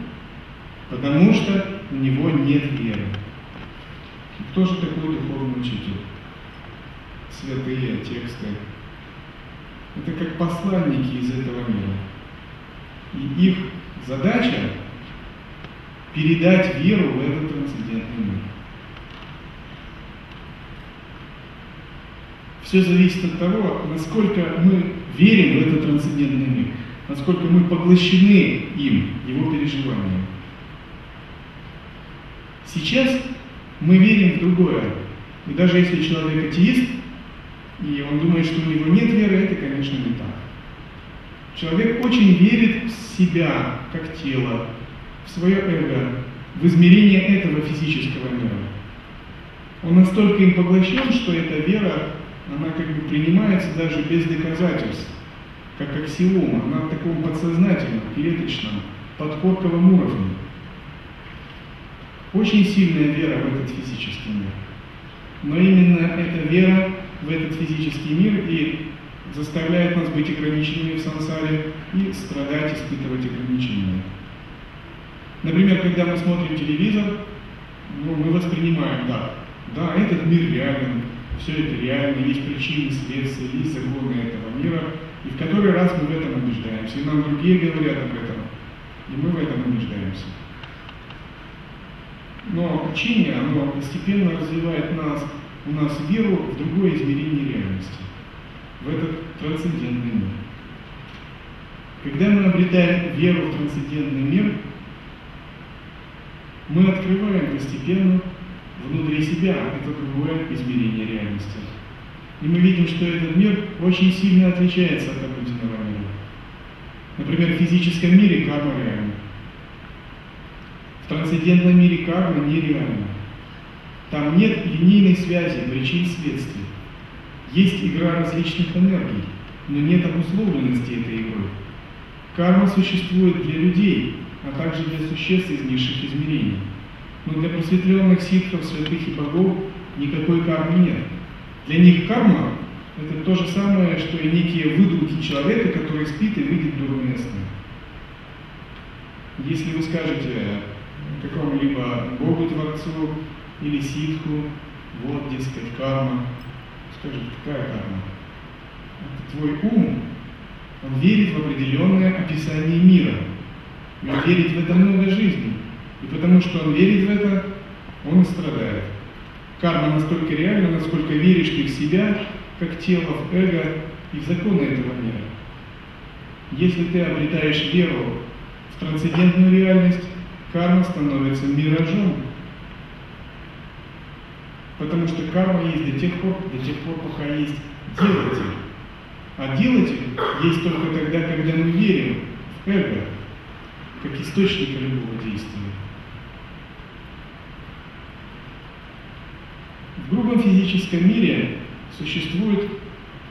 Потому что у него нет веры. Кто же такой духовный учитель? Святые тексты. Это как посланники из этого мира. И их задача передать веру в этот трансцендентный мир. Все зависит от того, насколько мы верим в этот трансцендентный мир, насколько мы поглощены им, его переживанием. Сейчас мы верим в другое. И даже если человек атеист, и он думает, что у него нет веры, это, конечно, не так. Человек очень верит в себя, как тело, в свое эго, в измерение этого физического мира. Он настолько им поглощен, что эта вера, она как бы принимается даже без доказательств, как аксиома, она в таком подсознательном, клеточном, подкорковом уровне. Очень сильная вера в этот физический мир. Но именно эта вера в этот физический мир и заставляет нас быть ограниченными в сансаре и страдать, испытывать ограничения. Например, когда мы смотрим телевизор, ну, мы воспринимаем, да, да, этот мир реален, все это реально, есть причины, следствия, есть законы этого мира, и в который раз мы в этом убеждаемся, и нам другие говорят об этом, и мы в этом убеждаемся. Но учение, оно постепенно развивает нас, у нас веру в другое измерение реальности, в этот трансцендентный мир. Когда мы обретаем веру в трансцендентный мир, мы открываем постепенно внутри себя это другое измерение реальности. И мы видим, что этот мир очень сильно отличается от обыденного мира. Например, в физическом мире карма реальна. В трансцендентном мире карма нереальна. Там нет линейной связи причин следствий. Есть игра различных энергий, но нет обусловленности этой игры. Карма существует для людей, а также для существ из низших измерений. Но для просветленных ситхов, святых и богов никакой кармы нет. Для них карма – это то же самое, что и некие выдумки человека, который спит и видит дурные сны. Если вы скажете, какому-либо Богу-творцу или ситху, вот, дескать, карма. Скажет, какая карма? Это твой ум, он верит в определенное описание мира. И он верит в это много жизней. И потому что он верит в это, он и страдает. Карма настолько реальна, насколько веришь ты в себя, как тело, в эго и в законы этого мира. Если ты обретаешь веру в трансцендентную реальность, карма становится миражом. Потому что карма есть до тех пор, до тех пор, пока есть делатель. А делатель есть только тогда, когда мы верим в эго, как источник любого действия. В грубом физическом мире существует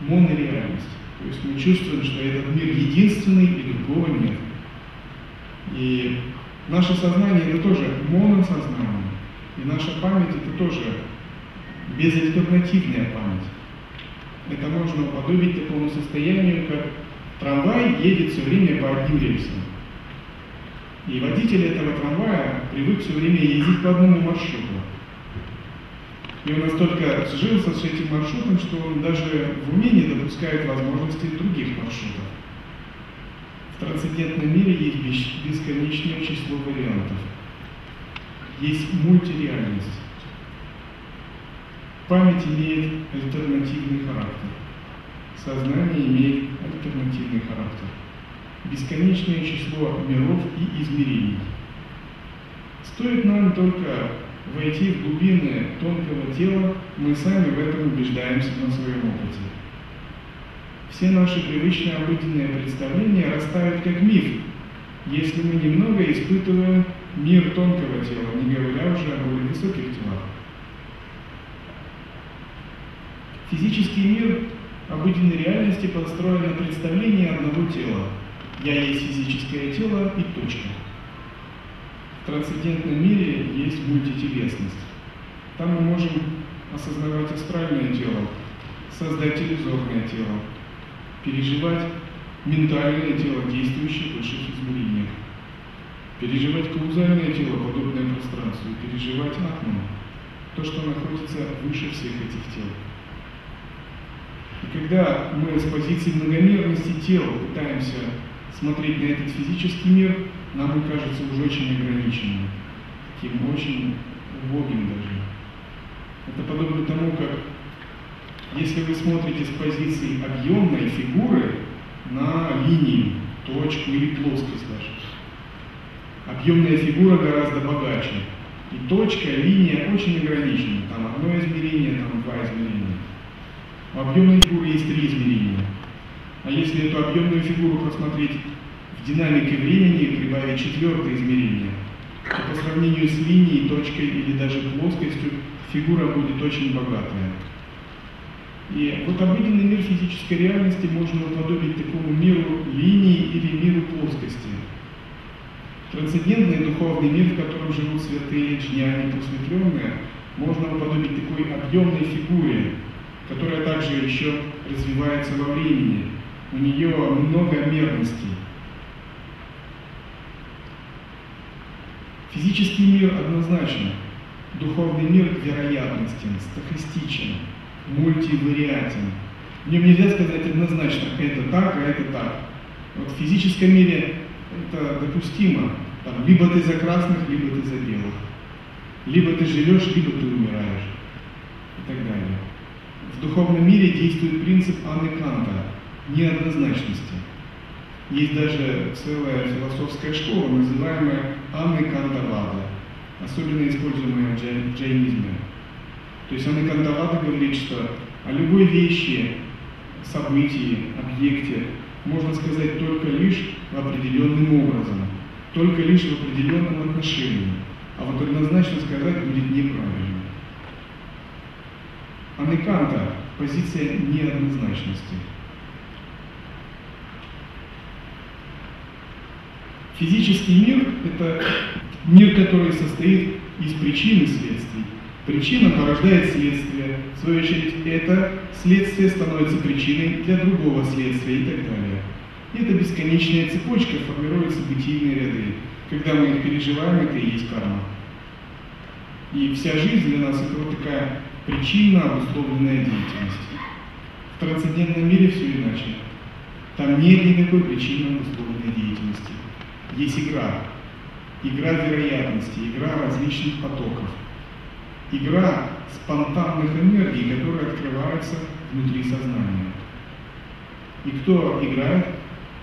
монореальность. То есть мы чувствуем, что этот мир единственный и другого нет. И Наше сознание это тоже моносознание, и наша память это тоже безальтернативная память. Это можно уподобить такому состоянию, как трамвай едет все время по одним рельсам. И водитель этого трамвая привык все время ездить по одному маршруту. И он настолько сжился с этим маршрутом, что он даже в уме не допускает возможности других маршрутов. В трансцендентном мире есть бесконечное число вариантов. Есть мультиреальность. Память имеет альтернативный характер. Сознание имеет альтернативный характер. Бесконечное число миров и измерений. Стоит нам только войти в глубины тонкого тела, мы сами в этом убеждаемся на своем опыте. Все наши привычные обыденные представления растают как миф, если мы немного испытываем мир тонкого тела, не говоря уже о более высоких телах. Физический мир обыденной реальности построен на представлении одного тела. Я есть физическое тело и точка. В трансцендентном мире есть мультителесность. Там мы можем осознавать астральное тело, создать иллюзорное тело, переживать ментальное тело, действующее в высших измерениях, переживать каузальное тело, подобное пространству, и переживать атму, то, что находится выше всех этих тел. И когда мы с позиции многомерности тела пытаемся смотреть на этот физический мир, нам он кажется уже очень ограниченным, таким очень убогим даже. Это подобно тому, как если вы смотрите с позиции объемной фигуры на линию, точку или плоскость даже, объемная фигура гораздо богаче. И точка, линия очень ограничена. Там одно измерение, там два измерения. У объемной фигуры есть три измерения. А если эту объемную фигуру посмотреть в динамике времени и прибавить четвертое измерение, то по сравнению с линией, точкой или даже плоскостью фигура будет очень богатая. И вот обыденный мир физической реальности можно уподобить такому миру линии или миру плоскости. Трансцендентный духовный мир, в котором живут святые, джняни, просветленные, можно уподобить такой объемной фигуре, которая также еще развивается во времени. У нее много мерностей. Физический мир однозначно. Духовный мир вероятностен, стахастичен, мультивариатен. В нем нельзя сказать однозначно, это так, а это так. Вот в физическом мире это допустимо. Там, либо ты за красных, либо ты за белых. Либо ты живешь, либо ты умираешь. И так далее. В духовном мире действует принцип Анны Канта неоднозначности. Есть даже целая философская школа, называемая Анны Кантавада, особенно используемая в джайнизме. То есть Анна Кантавада говорит, что о любой вещи, событии, объекте можно сказать только лишь определенным образом, только лишь в определенном отношении. А вот однозначно сказать будет неправильно. Анны Канта – позиция неоднозначности. Физический мир – это мир, который состоит из причин и следствий. Причина порождает следствие. В свою очередь, это следствие становится причиной для другого следствия и так далее. Эта бесконечная цепочка формирует событийные ряды. Когда мы их переживаем, это и есть карма. И вся жизнь для нас это вот такая причинно обусловленная деятельность. В трансцендентном мире все иначе. Там нет никакой причинно обусловленной деятельности есть игра. Игра вероятности, игра различных потоков. Игра спонтанных энергий, которые открываются внутри сознания. И кто играет?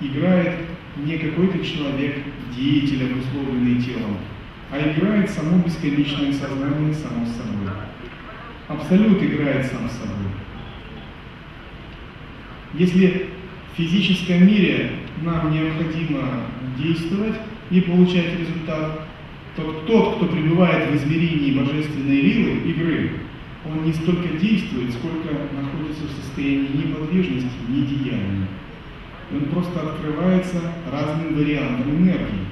Играет не какой-то человек, деятель, обусловленный телом, а играет само бесконечное сознание само собой. Абсолют играет сам собой. Если в физическом мире нам необходимо действовать и получать результат, тот, тот, кто пребывает в измерении божественной лилы, игры, он не столько действует, сколько находится в состоянии неподвижности, недеяния. Он просто открывается разным вариантам энергии.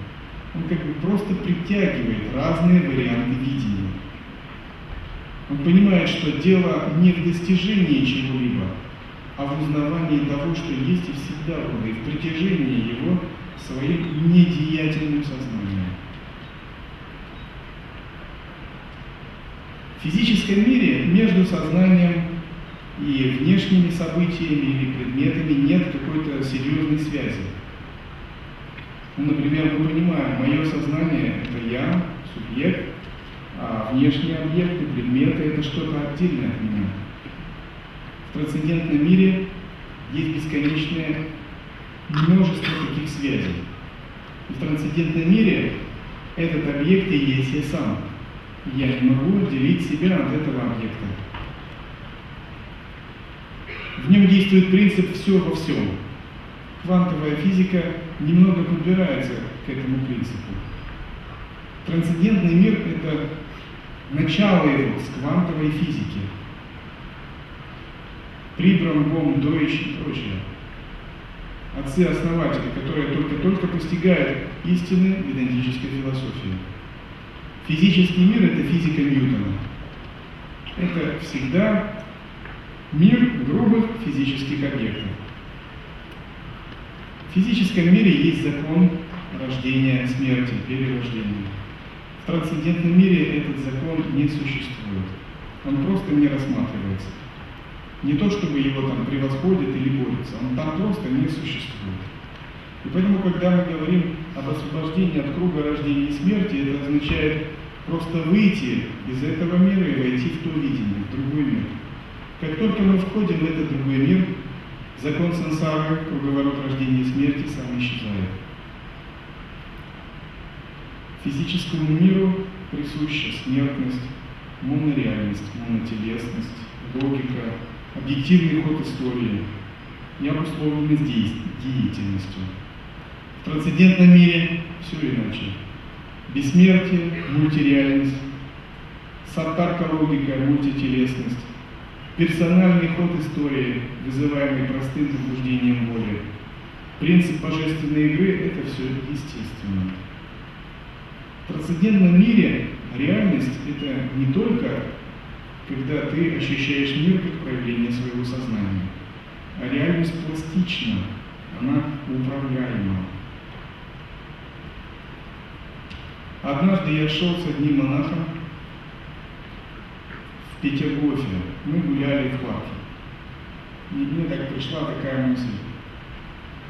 Он как бы просто притягивает разные варианты видения. Он понимает, что дело не в достижении чего-либо, а в узнавании того, что есть и всегда было, и в притяжении его своим недеятельным сознанием. В физическом мире между сознанием и внешними событиями или предметами нет какой-то серьезной связи. Ну, например, мы понимаем, мое сознание – это я, субъект, а внешние объекты, предметы – это что-то отдельное от меня. В трансцендентном мире есть бесконечное множество таких связей. В трансцендентном мире этот объект и есть я сам. Я не могу отделить себя от этого объекта. В нем действует принцип «все во всем». Квантовая физика немного подбирается к этому принципу. Трансцендентный мир – это начало его с квантовой физики. Прибрам, Бом, Дойч и прочее. Отцы-основатели, которые только-только постигают истины в идентической философии. Физический мир – это физика Ньютона. Это всегда мир грубых физических объектов. В физическом мире есть закон рождения, смерти, перерождения. В трансцендентном мире этот закон не существует. Он просто не рассматривается. Не то, чтобы его там превосходит или борется, он там просто не существует. И поэтому, когда мы говорим об освобождении от круга рождения и смерти, это означает просто выйти из этого мира и войти в то видение, в другой мир. Как только мы входим в этот другой мир, закон сансары, круговорот рождения и смерти сам исчезает. Физическому миру присуща смертность, монореальность, монотелесность, логика, объективный ход истории, необусловленность деятельностью. В трансцендентном мире все иначе. Бессмертие, мультиреальность, саттарка логика, мультителесность, персональный ход истории, вызываемый простым побуждением воли. Принцип божественной игры – это все естественно. В трансцендентном мире реальность – это не только когда ты ощущаешь мир как проявление своего сознания, а реальность пластична, она управляема. Однажды я шел с одним монахом в Петергофе. Мы гуляли в парке. И мне так пришла такая мысль.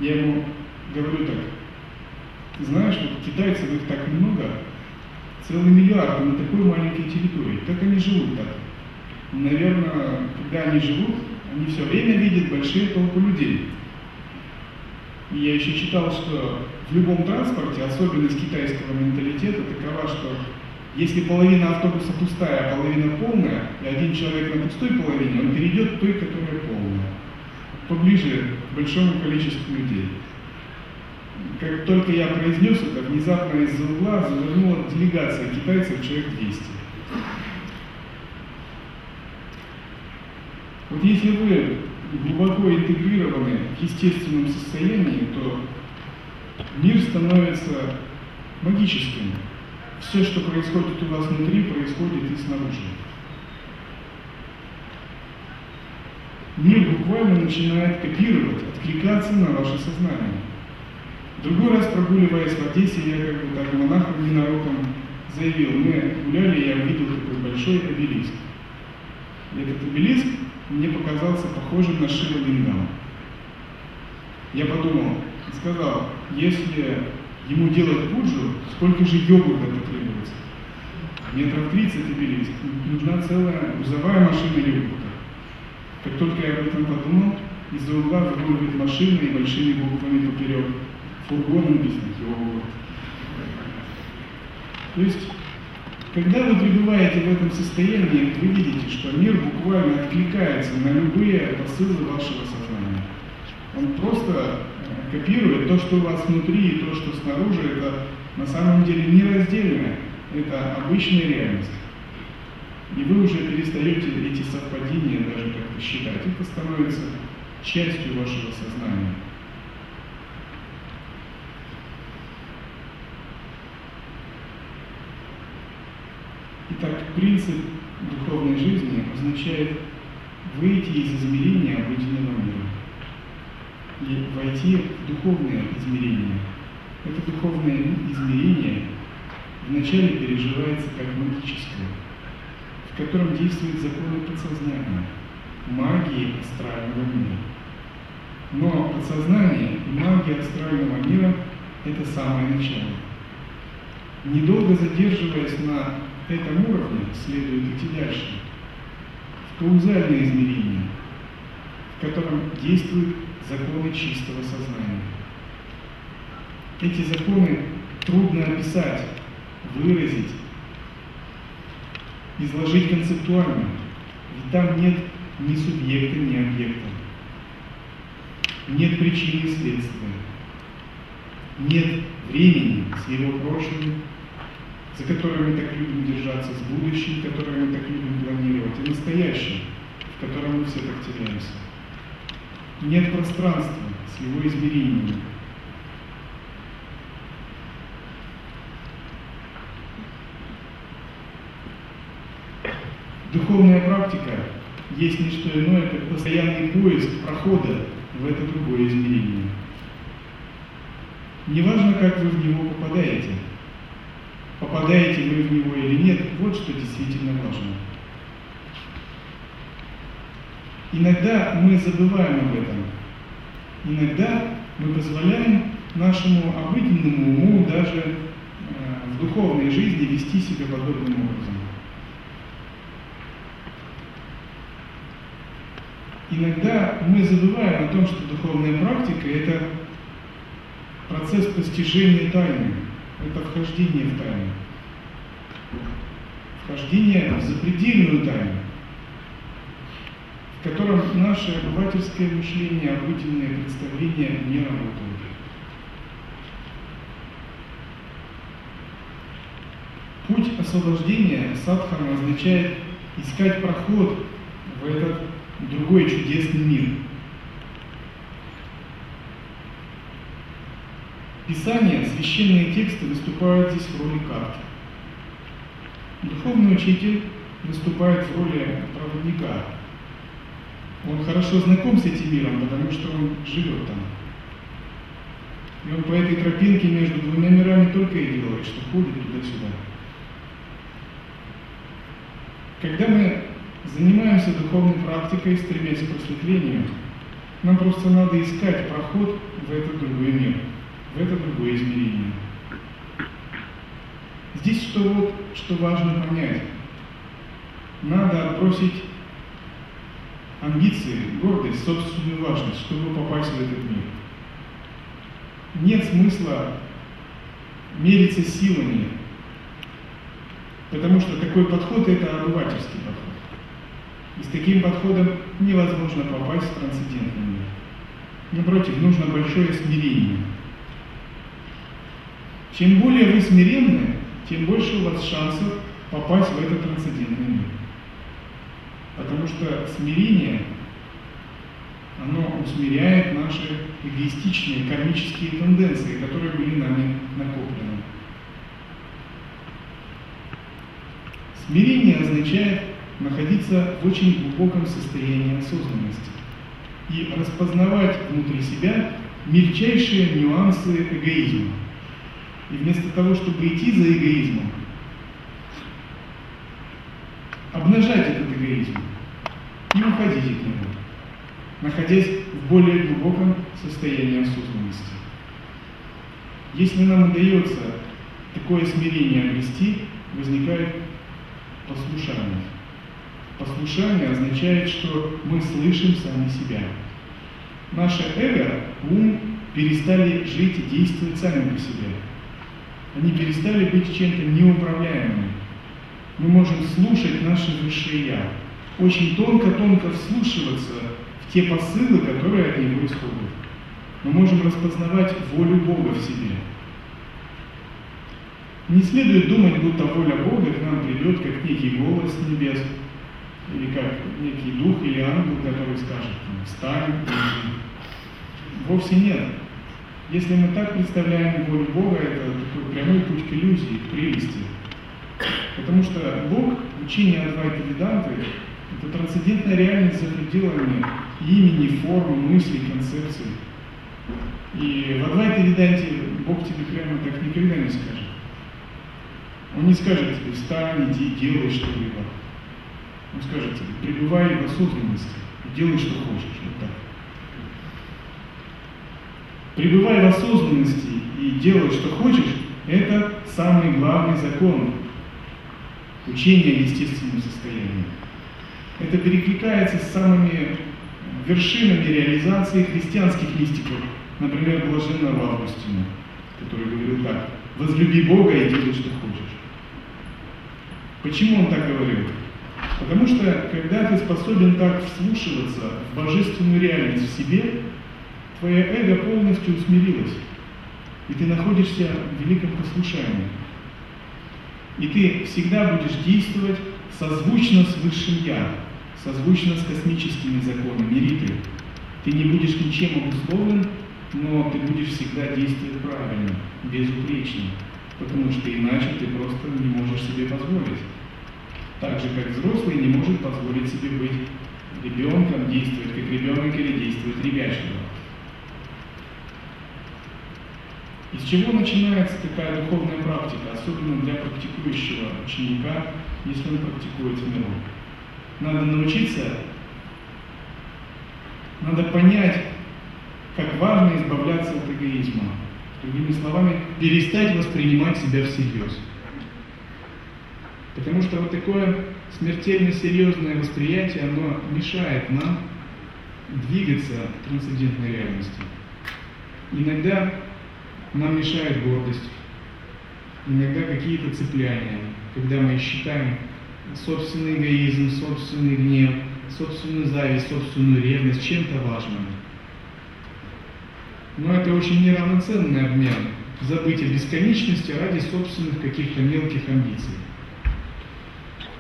Я ему говорю так, знаешь, вот китайцев их так много, целый миллиард на такой маленькой территории. Как они живут так? Наверное, когда они живут, они все время видят большие толпы людей. И я еще читал, что в любом транспорте особенность китайского менталитета такова, что если половина автобуса пустая, а половина полная, и один человек на пустой половине, он перейдет к той, которая полная. Поближе к большому количеству людей. Как только я произнес это, внезапно из-за угла завернула делегация китайцев человек 200. Вот если вы глубоко интегрированы в естественном состоянии, то мир становится магическим. Все, что происходит у вас внутри, происходит и снаружи. Мир буквально начинает копировать, откликаться на ваше сознание. Другой раз, прогуливаясь в Одессе, я как бы так монахом ненароком заявил, мы гуляли, я увидел такой большой обелиск. И этот обелиск мне показался похожим на Шива Лингам. Я подумал сказал, если ему делать пуджу, сколько же йогурта потребуется? Метров 30 обелиск, нужна целая грузовая машина йогурта. Как только я об этом подумал, из-за угла выруливает машина и большими буквами поперек. Фургон написано йогурт. То есть когда вы пребываете в этом состоянии, вы видите, что мир буквально откликается на любые посылы вашего сознания. Он просто копирует то, что у вас внутри, и то, что снаружи, это на самом деле нераздельное, это обычная реальность. И вы уже перестаете эти совпадения даже как-то считать. Это становится частью вашего сознания. Итак, принцип духовной жизни означает выйти из измерения обыденного мира и войти в духовное измерение. Это духовное измерение вначале переживается как магическое. В котором действуют законы подсознания, магии астрального мира. Но подсознание и магия астрального мира – это самое начало. Недолго задерживаясь на этом уровне, следует идти дальше, в каузальное измерение, в котором действуют законы чистого сознания. Эти законы трудно описать, выразить, изложить концептуально, ведь там нет ни субъекта, ни объекта. Нет причины и следствия. Нет времени с его прошлым, за которое мы так любим держаться, с будущим, которое мы так любим планировать, и настоящим, в котором мы все так теряемся. Нет пространства с его измерениями, Духовная практика есть не что иное, как постоянный поиск прохода в это другое измерение. Неважно, как вы в него попадаете, попадаете вы в него или нет, вот что действительно важно. Иногда мы забываем об этом. Иногда мы позволяем нашему обыденному уму даже э, в духовной жизни вести себя подобным образом. Иногда мы забываем о том, что духовная практика – это процесс постижения тайны, это вхождение в тайну. Вхождение в запредельную тайну, в котором наше обывательское мышление, обыденные представления не работают. Путь освобождения садхана означает искать проход в этот другой чудесный мир. Писание, священные тексты выступают здесь в роли карты. Духовный учитель выступает в роли проводника. Он хорошо знаком с этим миром, потому что он живет там. И он по этой тропинке между двумя мирами только и делает, что ходит туда-сюда. Когда мы занимаемся духовной практикой, стремясь к просветлению, нам просто надо искать проход в этот другой мир, в это другое измерение. Здесь что вот, что важно понять. Надо отбросить амбиции, гордость, собственную важность, чтобы попасть в этот мир. Нет смысла мериться силами, потому что такой подход – это обывательский подход. И с таким подходом невозможно попасть в трансцендентный мир. Напротив, нужно большое смирение. Чем более вы смиренны, тем больше у вас шансов попасть в этот трансцендентный мир. Потому что смирение, оно усмиряет наши эгоистичные кармические тенденции, которые были нами накоплены. Смирение означает находиться в очень глубоком состоянии осознанности и распознавать внутри себя мельчайшие нюансы эгоизма. И вместо того, чтобы идти за эгоизмом, обнажать этот эгоизм и уходить от него, находясь в более глубоком состоянии осознанности. Если нам удается такое смирение обрести, возникает послушание. Послушание означает, что мы слышим сами себя. Наше эго, ум перестали жить и действовать сами по себе. Они перестали быть чем-то неуправляемым. Мы можем слушать наше высшее Я, очень тонко-тонко вслушиваться в те посылы, которые от него исходят. Мы можем распознавать волю Бога в себе. Не следует думать, будто воля Бога к нам придет, как некий голос небес, или как некий дух или ангел, который скажет, встань, вовсе нет. Если мы так представляем волю Бога, это такой прямой путь к иллюзии, к прелести. Потому что Бог, учение Адвайта Веданты, это трансцендентная реальность за пределами имени, формы, мыслей, концепций. И в Адвайте Веданте Бог тебе прямо так никогда не скажет. Он не скажет тебе, встань, иди, делай что-либо. Он скажет тебе, пребывай в осознанности делай, что хочешь. Вот так. Пребывай в осознанности и делай, что хочешь, это самый главный закон учения о естественном состоянии. Это перекликается с самыми вершинами реализации христианских мистиков, например, блаженного Августина, который говорил так, возлюби Бога и делай, что хочешь. Почему он так говорил? Потому что, когда ты способен так вслушиваться в божественную реальность в себе, твое эго полностью усмирилось, и ты находишься в великом послушании. И ты всегда будешь действовать созвучно с Высшим Я, созвучно с космическими законами Риты. Ты не будешь ничем обусловлен, но ты будешь всегда действовать правильно, безупречно, потому что иначе ты просто не можешь себе позволить. Так же, как взрослый не может позволить себе быть ребенком, действовать как ребенок или действовать ребячливо. Из чего начинается такая духовная практика, особенно для практикующего ученика, если он практикует миру? Надо научиться, надо понять, как важно избавляться от эгоизма. Другими словами, перестать воспринимать себя всерьез. Потому что вот такое смертельно серьезное восприятие, оно мешает нам двигаться в трансцендентной реальности. Иногда нам мешает гордость, иногда какие-то цепляния, когда мы считаем собственный эгоизм, собственный гнев, собственную зависть, собственную ревность чем-то важным. Но это очень неравноценный обмен. Забыть о бесконечности ради собственных каких-то мелких амбиций.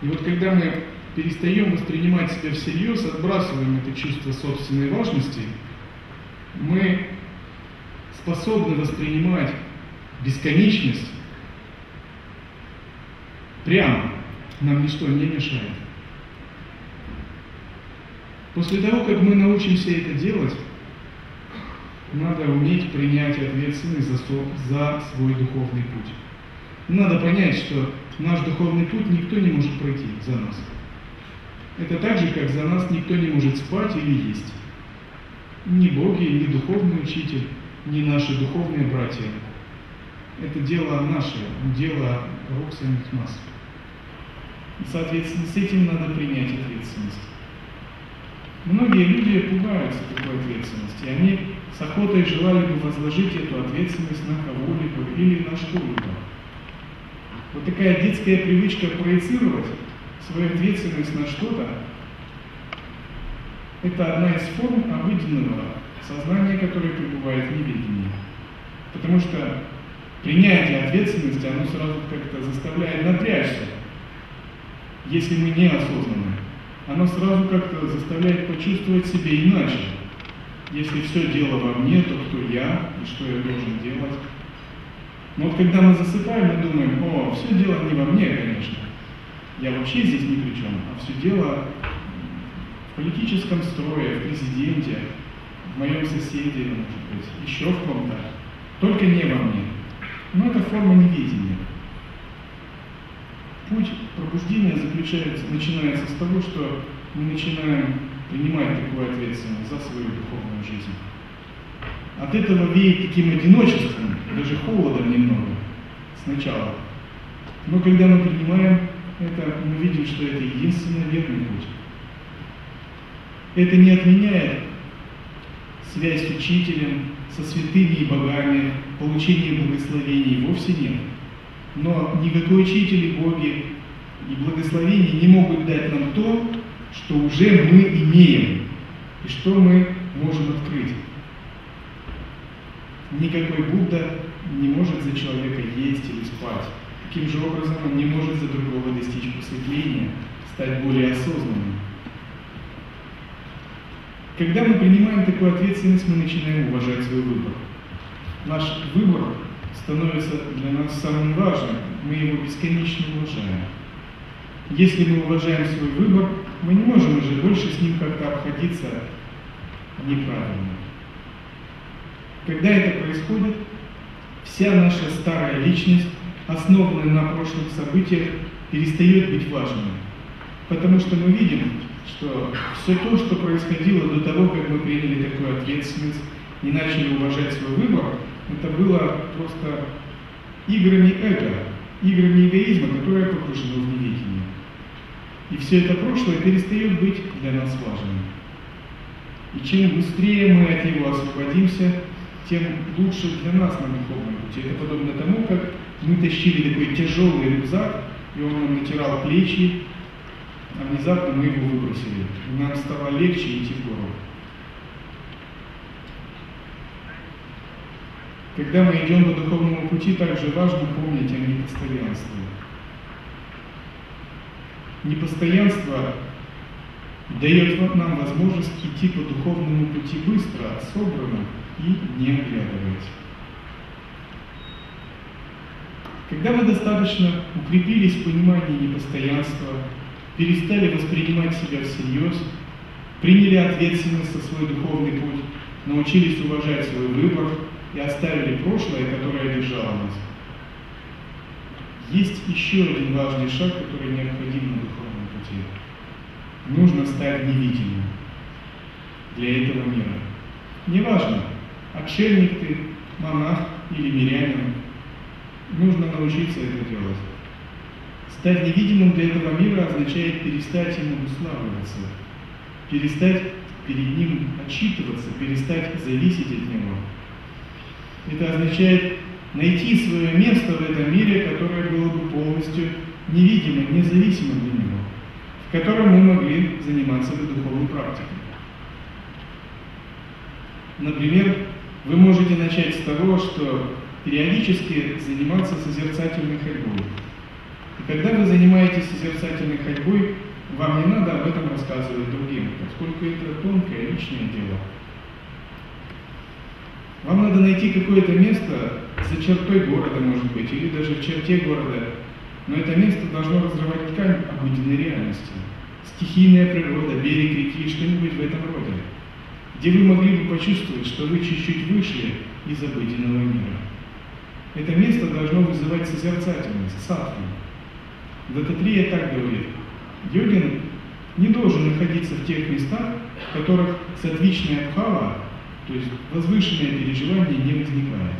И вот когда мы перестаем воспринимать себя всерьез, отбрасываем это чувство собственной важности, мы способны воспринимать бесконечность прямо, нам ничто не мешает. После того, как мы научимся это делать, надо уметь принять ответственность за, за свой духовный путь. Надо понять, что наш духовный путь никто не может пройти за нас. Это так же, как за нас никто не может спать или есть. Ни боги, ни духовный учитель, ни наши духовные братья. Это дело наше, дело рук самих нас. Соответственно, с этим надо принять ответственность. Многие люди пугаются такой ответственности. Они с охотой желали бы возложить эту ответственность на кого-либо или на что-либо. Вот такая детская привычка проецировать свою ответственность на что-то, это одна из форм обыденного сознания, которое пребывает в неведении. Потому что принятие ответственности, оно сразу как-то заставляет напрячься, если мы не осознаны. Оно сразу как-то заставляет почувствовать себя иначе. Если все дело во мне, то кто я и что я должен делать. Но вот когда мы засыпаем, мы думаем, о, все дело не во мне, конечно. Я вообще здесь ни при чем, а все дело в политическом строе, в президенте, в моем соседе, может быть, еще в ком-то. Только не во мне. Но это форма неведения. Путь пробуждения заключается, начинается с того, что мы начинаем принимать такую ответственность за свою духовную жизнь. От этого веет таким одиночеством, даже холодом немного сначала. Но когда мы принимаем это, мы видим, что это единственный верный путь. Это не отменяет связь с учителем, со святыми и богами, получение благословений, вовсе нет. Но никакой учитель и боги и благословения не могут дать нам то, что уже мы имеем, и что мы можем открыть. Никакой Будда не может за человека есть или спать. Таким же образом он не может за другого достичь просветления, стать более осознанным. Когда мы принимаем такую ответственность, мы начинаем уважать свой выбор. Наш выбор становится для нас самым важным, мы его бесконечно уважаем. Если мы уважаем свой выбор, мы не можем уже больше с ним как-то обходиться неправильно. Когда это происходит, вся наша старая личность, основанная на прошлых событиях, перестает быть важной. Потому что мы видим, что все то, что происходило до того, как мы приняли такую ответственность и начали уважать свой выбор, это было просто играми эго, играми эгоизма, которое погружено в неведение. И все это прошлое перестает быть для нас важным. И чем быстрее мы от него освободимся, тем лучше для нас на духовном пути. Это подобно тому, как мы тащили такой тяжелый рюкзак, и он нам натирал плечи, а внезапно мы его выбросили. И нам стало легче идти в гору. Когда мы идем по духовному пути, также важно помнить о непостоянстве. Непостоянство дает нам возможность идти по духовному пути быстро, собранно и не оглядываясь. Когда мы достаточно укрепились в понимании непостоянства, перестали воспринимать себя всерьез, приняли ответственность за свой духовный путь, научились уважать свой выбор и оставили прошлое, которое держало нас. Есть еще один важный шаг, который необходим на духовном пути. Нужно стать невидимым для этого мира. Неважно, отшельник ты, монах или мирянин, нужно научиться это делать. Стать невидимым для этого мира означает перестать ему уславливаться, перестать перед ним отчитываться, перестать зависеть от него. Это означает найти свое место в этом мире, которое было бы полностью невидимым, независимым для него, в котором мы могли заниматься духовной практикой. Например, вы можете начать с того, что периодически заниматься созерцательной ходьбой. И когда вы занимаетесь созерцательной ходьбой, вам не надо об этом рассказывать другим, поскольку это тонкое личное дело. Вам надо найти какое-то место за чертой города, может быть, или даже в черте города, но это место должно разрывать ткань обыденной реальности. Стихийная природа, берег реки, что-нибудь в этом роде, где вы могли бы почувствовать, что вы чуть-чуть вышли из обыденного мира. Это место должно вызывать созерцательность, садху. Дататрия так говорит. Йогин не должен находиться в тех местах, в которых сатвичная бхава, то есть возвышенное переживание, не возникает.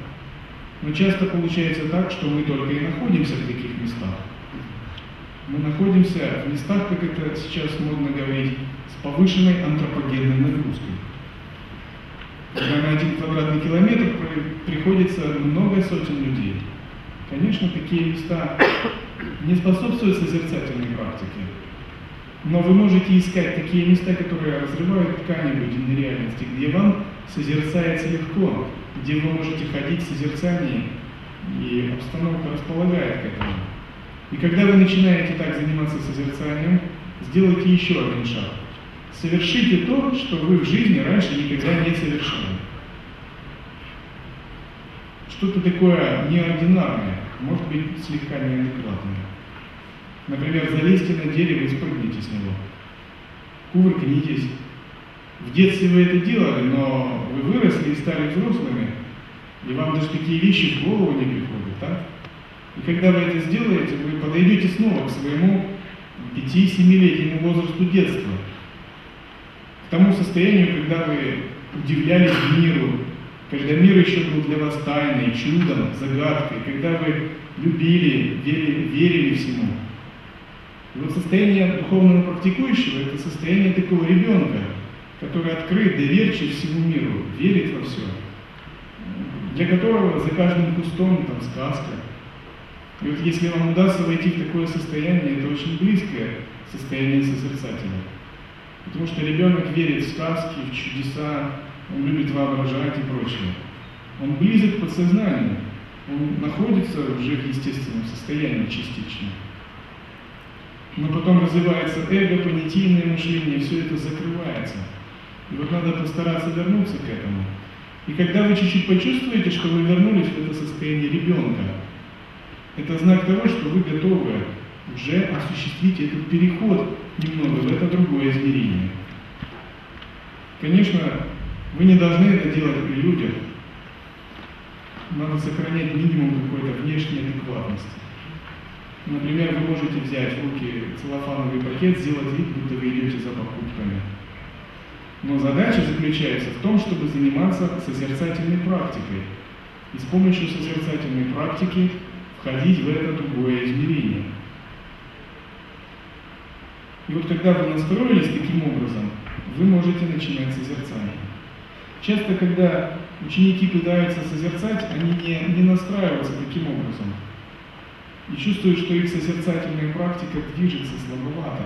Но часто получается так, что мы только и находимся в таких местах. Мы находимся в местах, как это сейчас модно говорить, с повышенной антропогенной нагрузкой когда на один квадратный километр приходится много сотен людей. Конечно, такие места не способствуют созерцательной практике, но вы можете искать такие места, которые разрывают ткань обыденной реальности, где вам созерцается легко, где вы можете ходить в созерцании, и обстановка располагает к этому. И когда вы начинаете так заниматься созерцанием, сделайте еще один шаг – Совершите то, что вы в жизни раньше никогда не совершали. Что-то такое неординарное, может быть слегка неадекватное. Например, залезьте на дерево и спрыгните с него. Кувыркнитесь. В детстве вы это делали, но вы выросли и стали взрослыми, и вам даже такие вещи в голову не приходят, так? И когда вы это сделаете, вы подойдете снова к своему 5-7-летнему возрасту детства – тому состоянию, когда вы удивлялись миру, когда мир еще был для вас тайной, чудом, загадкой, когда вы любили, верили, верили всему. И вот состояние духовного практикующего – это состояние такого ребенка, который открыт, доверчив всему миру, верит во все, для которого за каждым кустом там сказка. И вот если вам удастся войти в такое состояние, это очень близкое состояние созерцателя. Потому что ребенок верит в сказки, в чудеса, он любит воображать и прочее. Он близок к подсознанию, он находится уже в естественном состоянии частично. Но потом развивается эго, понятийное мышление, все это закрывается. И вот надо постараться вернуться к этому. И когда вы чуть-чуть почувствуете, что вы вернулись в это состояние ребенка, это знак того, что вы готовы уже осуществить этот переход немного в это другое измерение. Конечно, вы не должны это делать при людях. Надо сохранять минимум какой-то внешней адекватности. Например, вы можете взять в руки целлофановый пакет, сделать вид, будто вы идете за покупками. Но задача заключается в том, чтобы заниматься созерцательной практикой. И с помощью созерцательной практики входить в это другое измерение. И вот когда вы настроились таким образом, вы можете начинать созерцание. Часто, когда ученики пытаются созерцать, они не, не настраиваются таким образом. И чувствуют, что их созерцательная практика движется слабовато.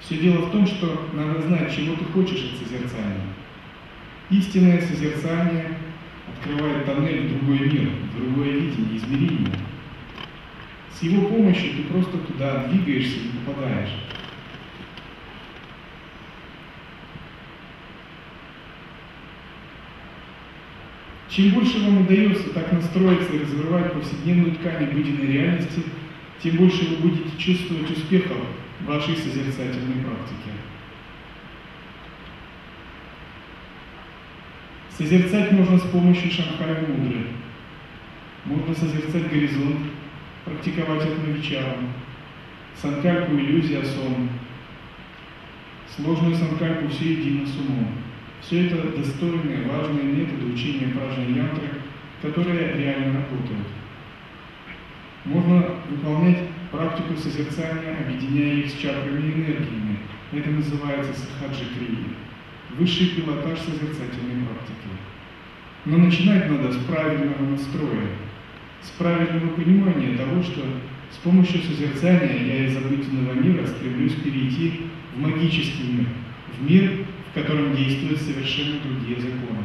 Все дело в том, что надо знать, чего ты хочешь от созерцания. Истинное созерцание открывает тоннель в другой мир, в другое видение, измерение. С его помощью ты просто туда двигаешься и попадаешь. Чем больше вам удается так настроиться и разрывать повседневную ткань обыденной реальности, тем больше вы будете чувствовать успехов вашей созерцательной практике. Созерцать можно с помощью Шанхая Мудры. Можно созерцать горизонт, практиковать это вечером, санкальпу иллюзия сон, сложную санкальпу все едино с умом. Все это достойные, важные методы учения пражни янтры, которые реально работают. Можно выполнять практику созерцания, объединяя их с чакрами и энергиями. Это называется сахаджи крии. Высший пилотаж созерцательной практики. Но начинать надо с правильного настроя, с правильного понимания того, что с помощью созерцания я из обыденного мира стремлюсь перейти в магический мир, в мир, в котором действуют совершенно другие законы.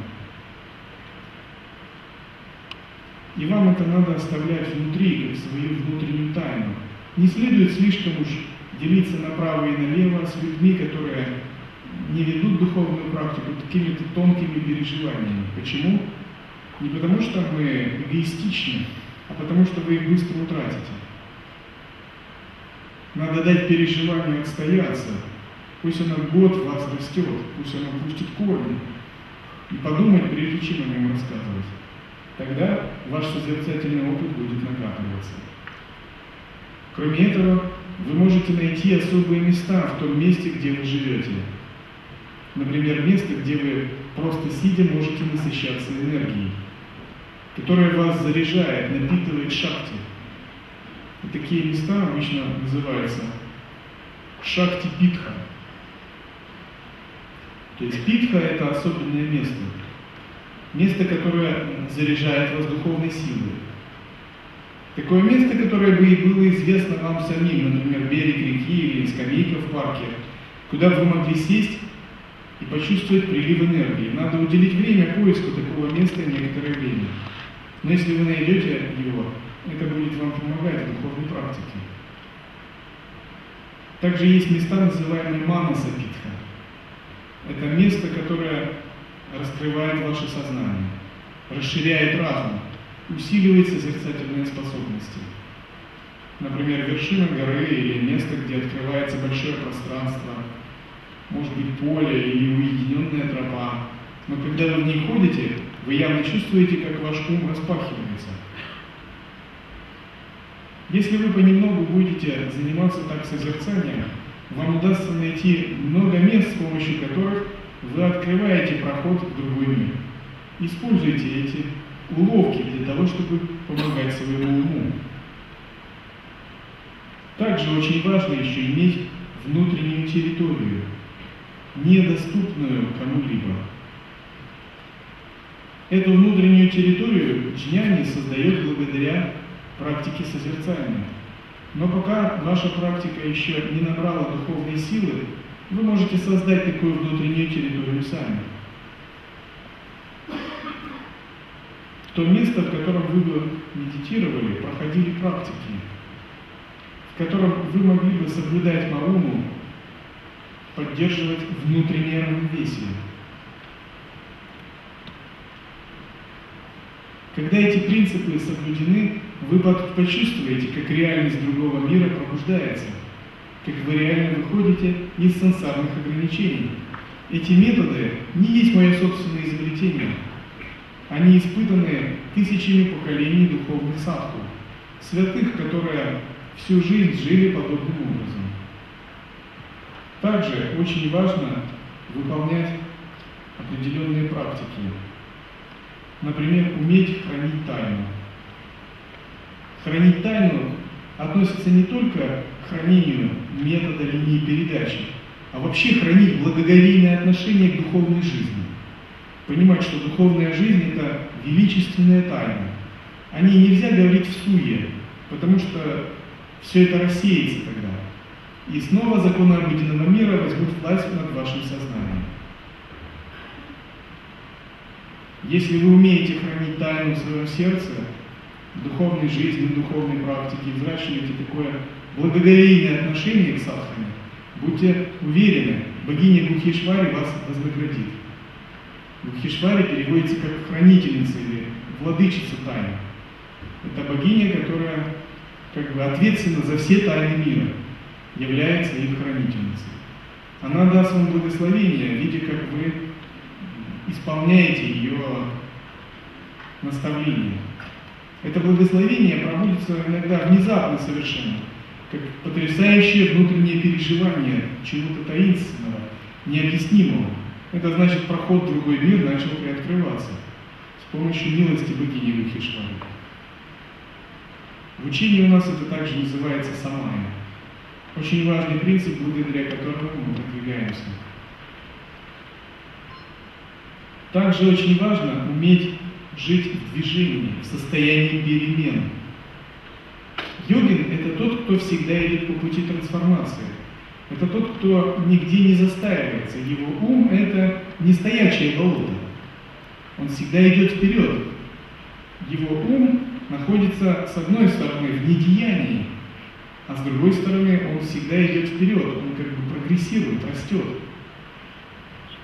И вам это надо оставлять внутри, как свою внутреннюю тайну. Не следует слишком уж делиться направо и налево с людьми, которые не ведут духовную практику такими-то тонкими переживаниями. Почему? Не потому что мы эгоистичны, а потому что вы их быстро утратите. Надо дать переживанию отстояться, Пусть оно год вас растет, пусть оно пустит корни. И подумать, прежде чем о нем рассказывать. Тогда ваш созерцательный опыт будет накапливаться. Кроме этого, вы можете найти особые места в том месте, где вы живете. Например, место, где вы просто сидя можете насыщаться энергией, которая вас заряжает, напитывает шахти. И такие места обычно называются шахти питха. То есть питха – это особенное место. Место, которое заряжает вас духовной силой. Такое место, которое бы и было известно вам самим, например, берег реки или скамейка в парке, куда вы могли сесть и почувствовать прилив энергии. Надо уделить время поиску такого места некоторое время. Но если вы найдете его, это будет вам помогать в духовной практике. Также есть места, называемые манаса питха. Это место, которое раскрывает ваше сознание, расширяет разум, усиливает созерцательные способности. Например, вершина горы или место, где открывается большое пространство, может быть поле или уединенная тропа. Но когда вы в ней ходите, вы явно чувствуете, как ваш ум распахивается. Если вы понемногу будете заниматься так созерцанием, вам удастся найти много мест, с помощью которых вы открываете проход в другой мир. Используйте эти уловки для того, чтобы помогать своему уму. Также очень важно еще иметь внутреннюю территорию, недоступную кому-либо. Эту внутреннюю территорию джняни создает благодаря практике созерцания. Но пока ваша практика еще не набрала духовной силы, вы можете создать такую внутреннюю территорию сами. То место, в котором вы бы медитировали, проходили практики, в котором вы могли бы соблюдать Мауму, поддерживать внутреннее равновесие. Когда эти принципы соблюдены, вы почувствуете, как реальность другого мира пробуждается, как вы реально выходите из сансарных ограничений. Эти методы не есть мое собственное изобретение. Они испытаны тысячами поколений духовных садху, святых, которые всю жизнь жили подобным образом. Также очень важно выполнять определенные практики. Например, уметь хранить тайну. Хранить тайну относится не только к хранению метода линии передачи, а вообще хранить благоговейное отношение к духовной жизни. Понимать, что духовная жизнь – это величественная тайна. О ней нельзя говорить в суе, потому что все это рассеется тогда. И снова законы обыденного мира возьмут власть над вашим сознанием. Если вы умеете хранить тайну в своем сердце, духовной жизни, духовной практике, взращиваете такое благоговейное отношение к садхане, будьте уверены, богиня Гухишвари вас вознаградит. Гухишвари переводится как хранительница или владычица тайны. Это богиня, которая как бы ответственна за все тайны мира, является их хранительницей. Она даст вам благословение, видя, как вы исполняете ее наставления. Это благословение пробудется иногда внезапно совершенно, как потрясающее внутреннее переживание чего-то таинственного, необъяснимого. Это значит, проход в другой мир начал приоткрываться с помощью милости богини Вихишвары. В учении у нас это также называется самая. Очень важный принцип, благодаря которому мы продвигаемся. Также очень важно уметь жить в движении, в состоянии перемен. Йогин – это тот, кто всегда идет по пути трансформации. Это тот, кто нигде не застаивается. Его ум – это не стоячее болото. Он всегда идет вперед. Его ум находится, с одной стороны, в недеянии, а с другой стороны, он всегда идет вперед. Он как бы прогрессирует, растет.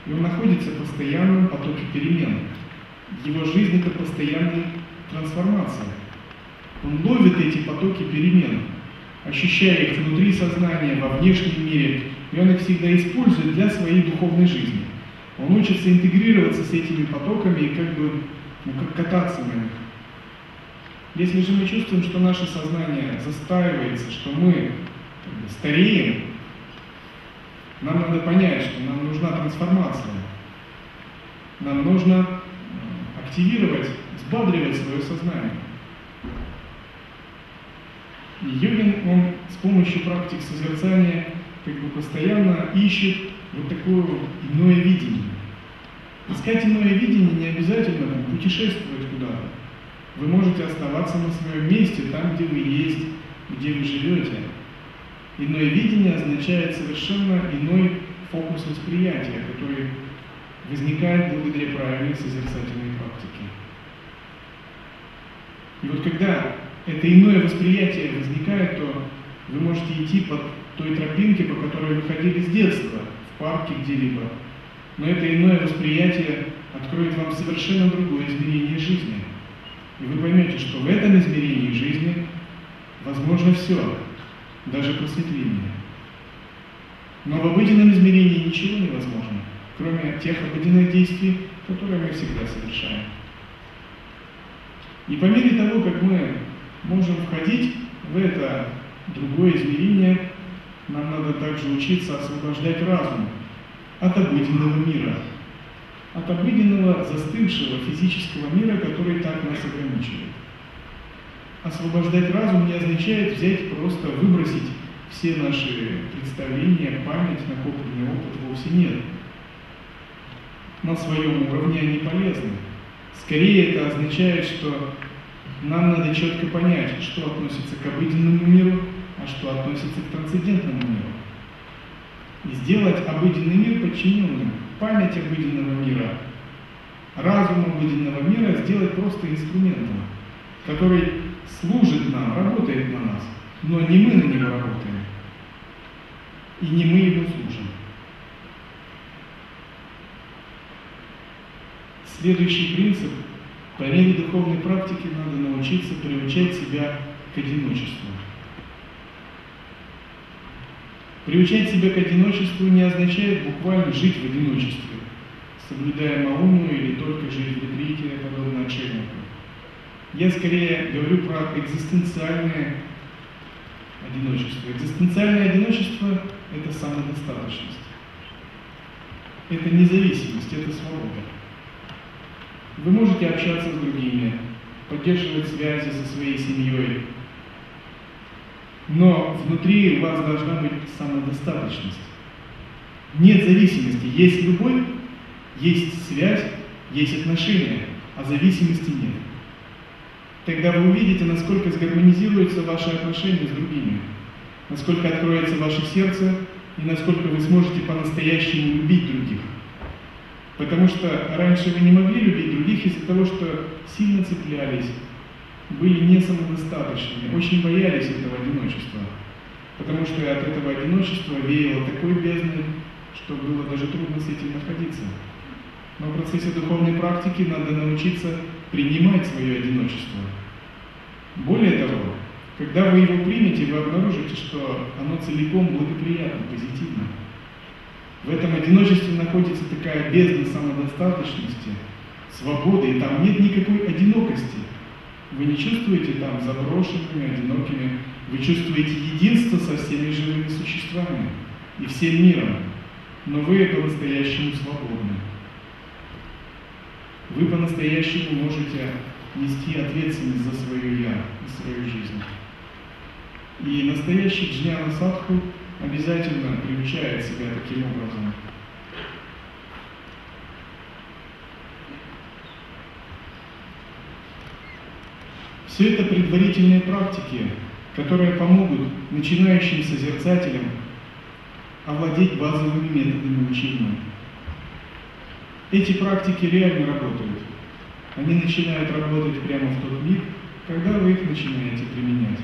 И он находится в постоянном потоке перемен. Его жизнь – это постоянная трансформация. Он ловит эти потоки перемен, ощущая их внутри сознания, во внешнем мире, и он их всегда использует для своей духовной жизни. Он учится интегрироваться с этими потоками и как бы ну, как кататься на них. Если же мы чувствуем, что наше сознание застаивается, что мы как бы, стареем, нам надо понять, что нам нужна трансформация. Нам нужно активировать, взбадривать свое сознание. И он с помощью практик созерцания как бы постоянно ищет вот такое иное видение. Искать иное видение не обязательно там, путешествовать куда-то. Вы можете оставаться на своем месте, там, где вы есть, где вы живете. Иное видение означает совершенно иной фокус восприятия, который возникает благодаря правильной созерцательной практике. И вот когда это иное восприятие возникает, то вы можете идти по той тропинке, по которой вы ходили с детства, в парке где-либо. Но это иное восприятие откроет вам совершенно другое измерение жизни. И вы поймете, что в этом измерении жизни возможно все, даже просветление. Но в обыденном измерении ничего невозможно кроме тех обыденных действий, которые мы всегда совершаем. И по мере того, как мы можем входить в это другое измерение, нам надо также учиться освобождать разум от обыденного мира, от обыденного застывшего физического мира, который так нас ограничивает. Освобождать разум не означает взять просто выбросить все наши представления, память, накопленный опыт, вовсе нет на своем уровне, они полезны. Скорее это означает, что нам надо четко понять, что относится к обыденному миру, а что относится к трансцендентному миру. И сделать обыденный мир подчиненным, память обыденного мира, разум обыденного мира сделать просто инструментом, который служит нам, работает на нас, но не мы на него работаем, и не мы ему служим. Следующий принцип. По мере духовной практики надо научиться приучать себя к одиночеству. Приучать себя к одиночеству не означает буквально жить в одиночестве, соблюдая мауну или только жить в ретрите, подобно отшельнику. Я скорее говорю про экзистенциальное одиночество. Экзистенциальное одиночество – это самодостаточность. Это независимость, это свобода. Вы можете общаться с другими, поддерживать связи со своей семьей, но внутри у вас должна быть самодостаточность. Нет зависимости. Есть любовь, есть связь, есть отношения, а зависимости нет. Тогда вы увидите, насколько сгармонизируются ваши отношения с другими, насколько откроется ваше сердце и насколько вы сможете по-настоящему любить других. Потому что раньше вы не могли любить других из-за того, что сильно цеплялись, были не самодостаточными, очень боялись этого одиночества. Потому что от этого одиночества веяло такой бездной, что было даже трудно с этим находиться. Но в процессе духовной практики надо научиться принимать свое одиночество. Более того, когда вы его примете, вы обнаружите, что оно целиком благоприятно, позитивно. В этом одиночестве находится такая бездна самодостаточности, свободы, и там нет никакой одинокости. Вы не чувствуете там заброшенными, одинокими. Вы чувствуете единство со всеми живыми существами и всем миром. Но вы по-настоящему свободны. Вы по-настоящему можете нести ответственность за свое «я» и свою жизнь. И настоящий джняна садху обязательно приучает себя таким образом. Все это предварительные практики, которые помогут начинающим созерцателям овладеть базовыми методами учения. Эти практики реально работают. Они начинают работать прямо в тот миг, когда вы их начинаете применять.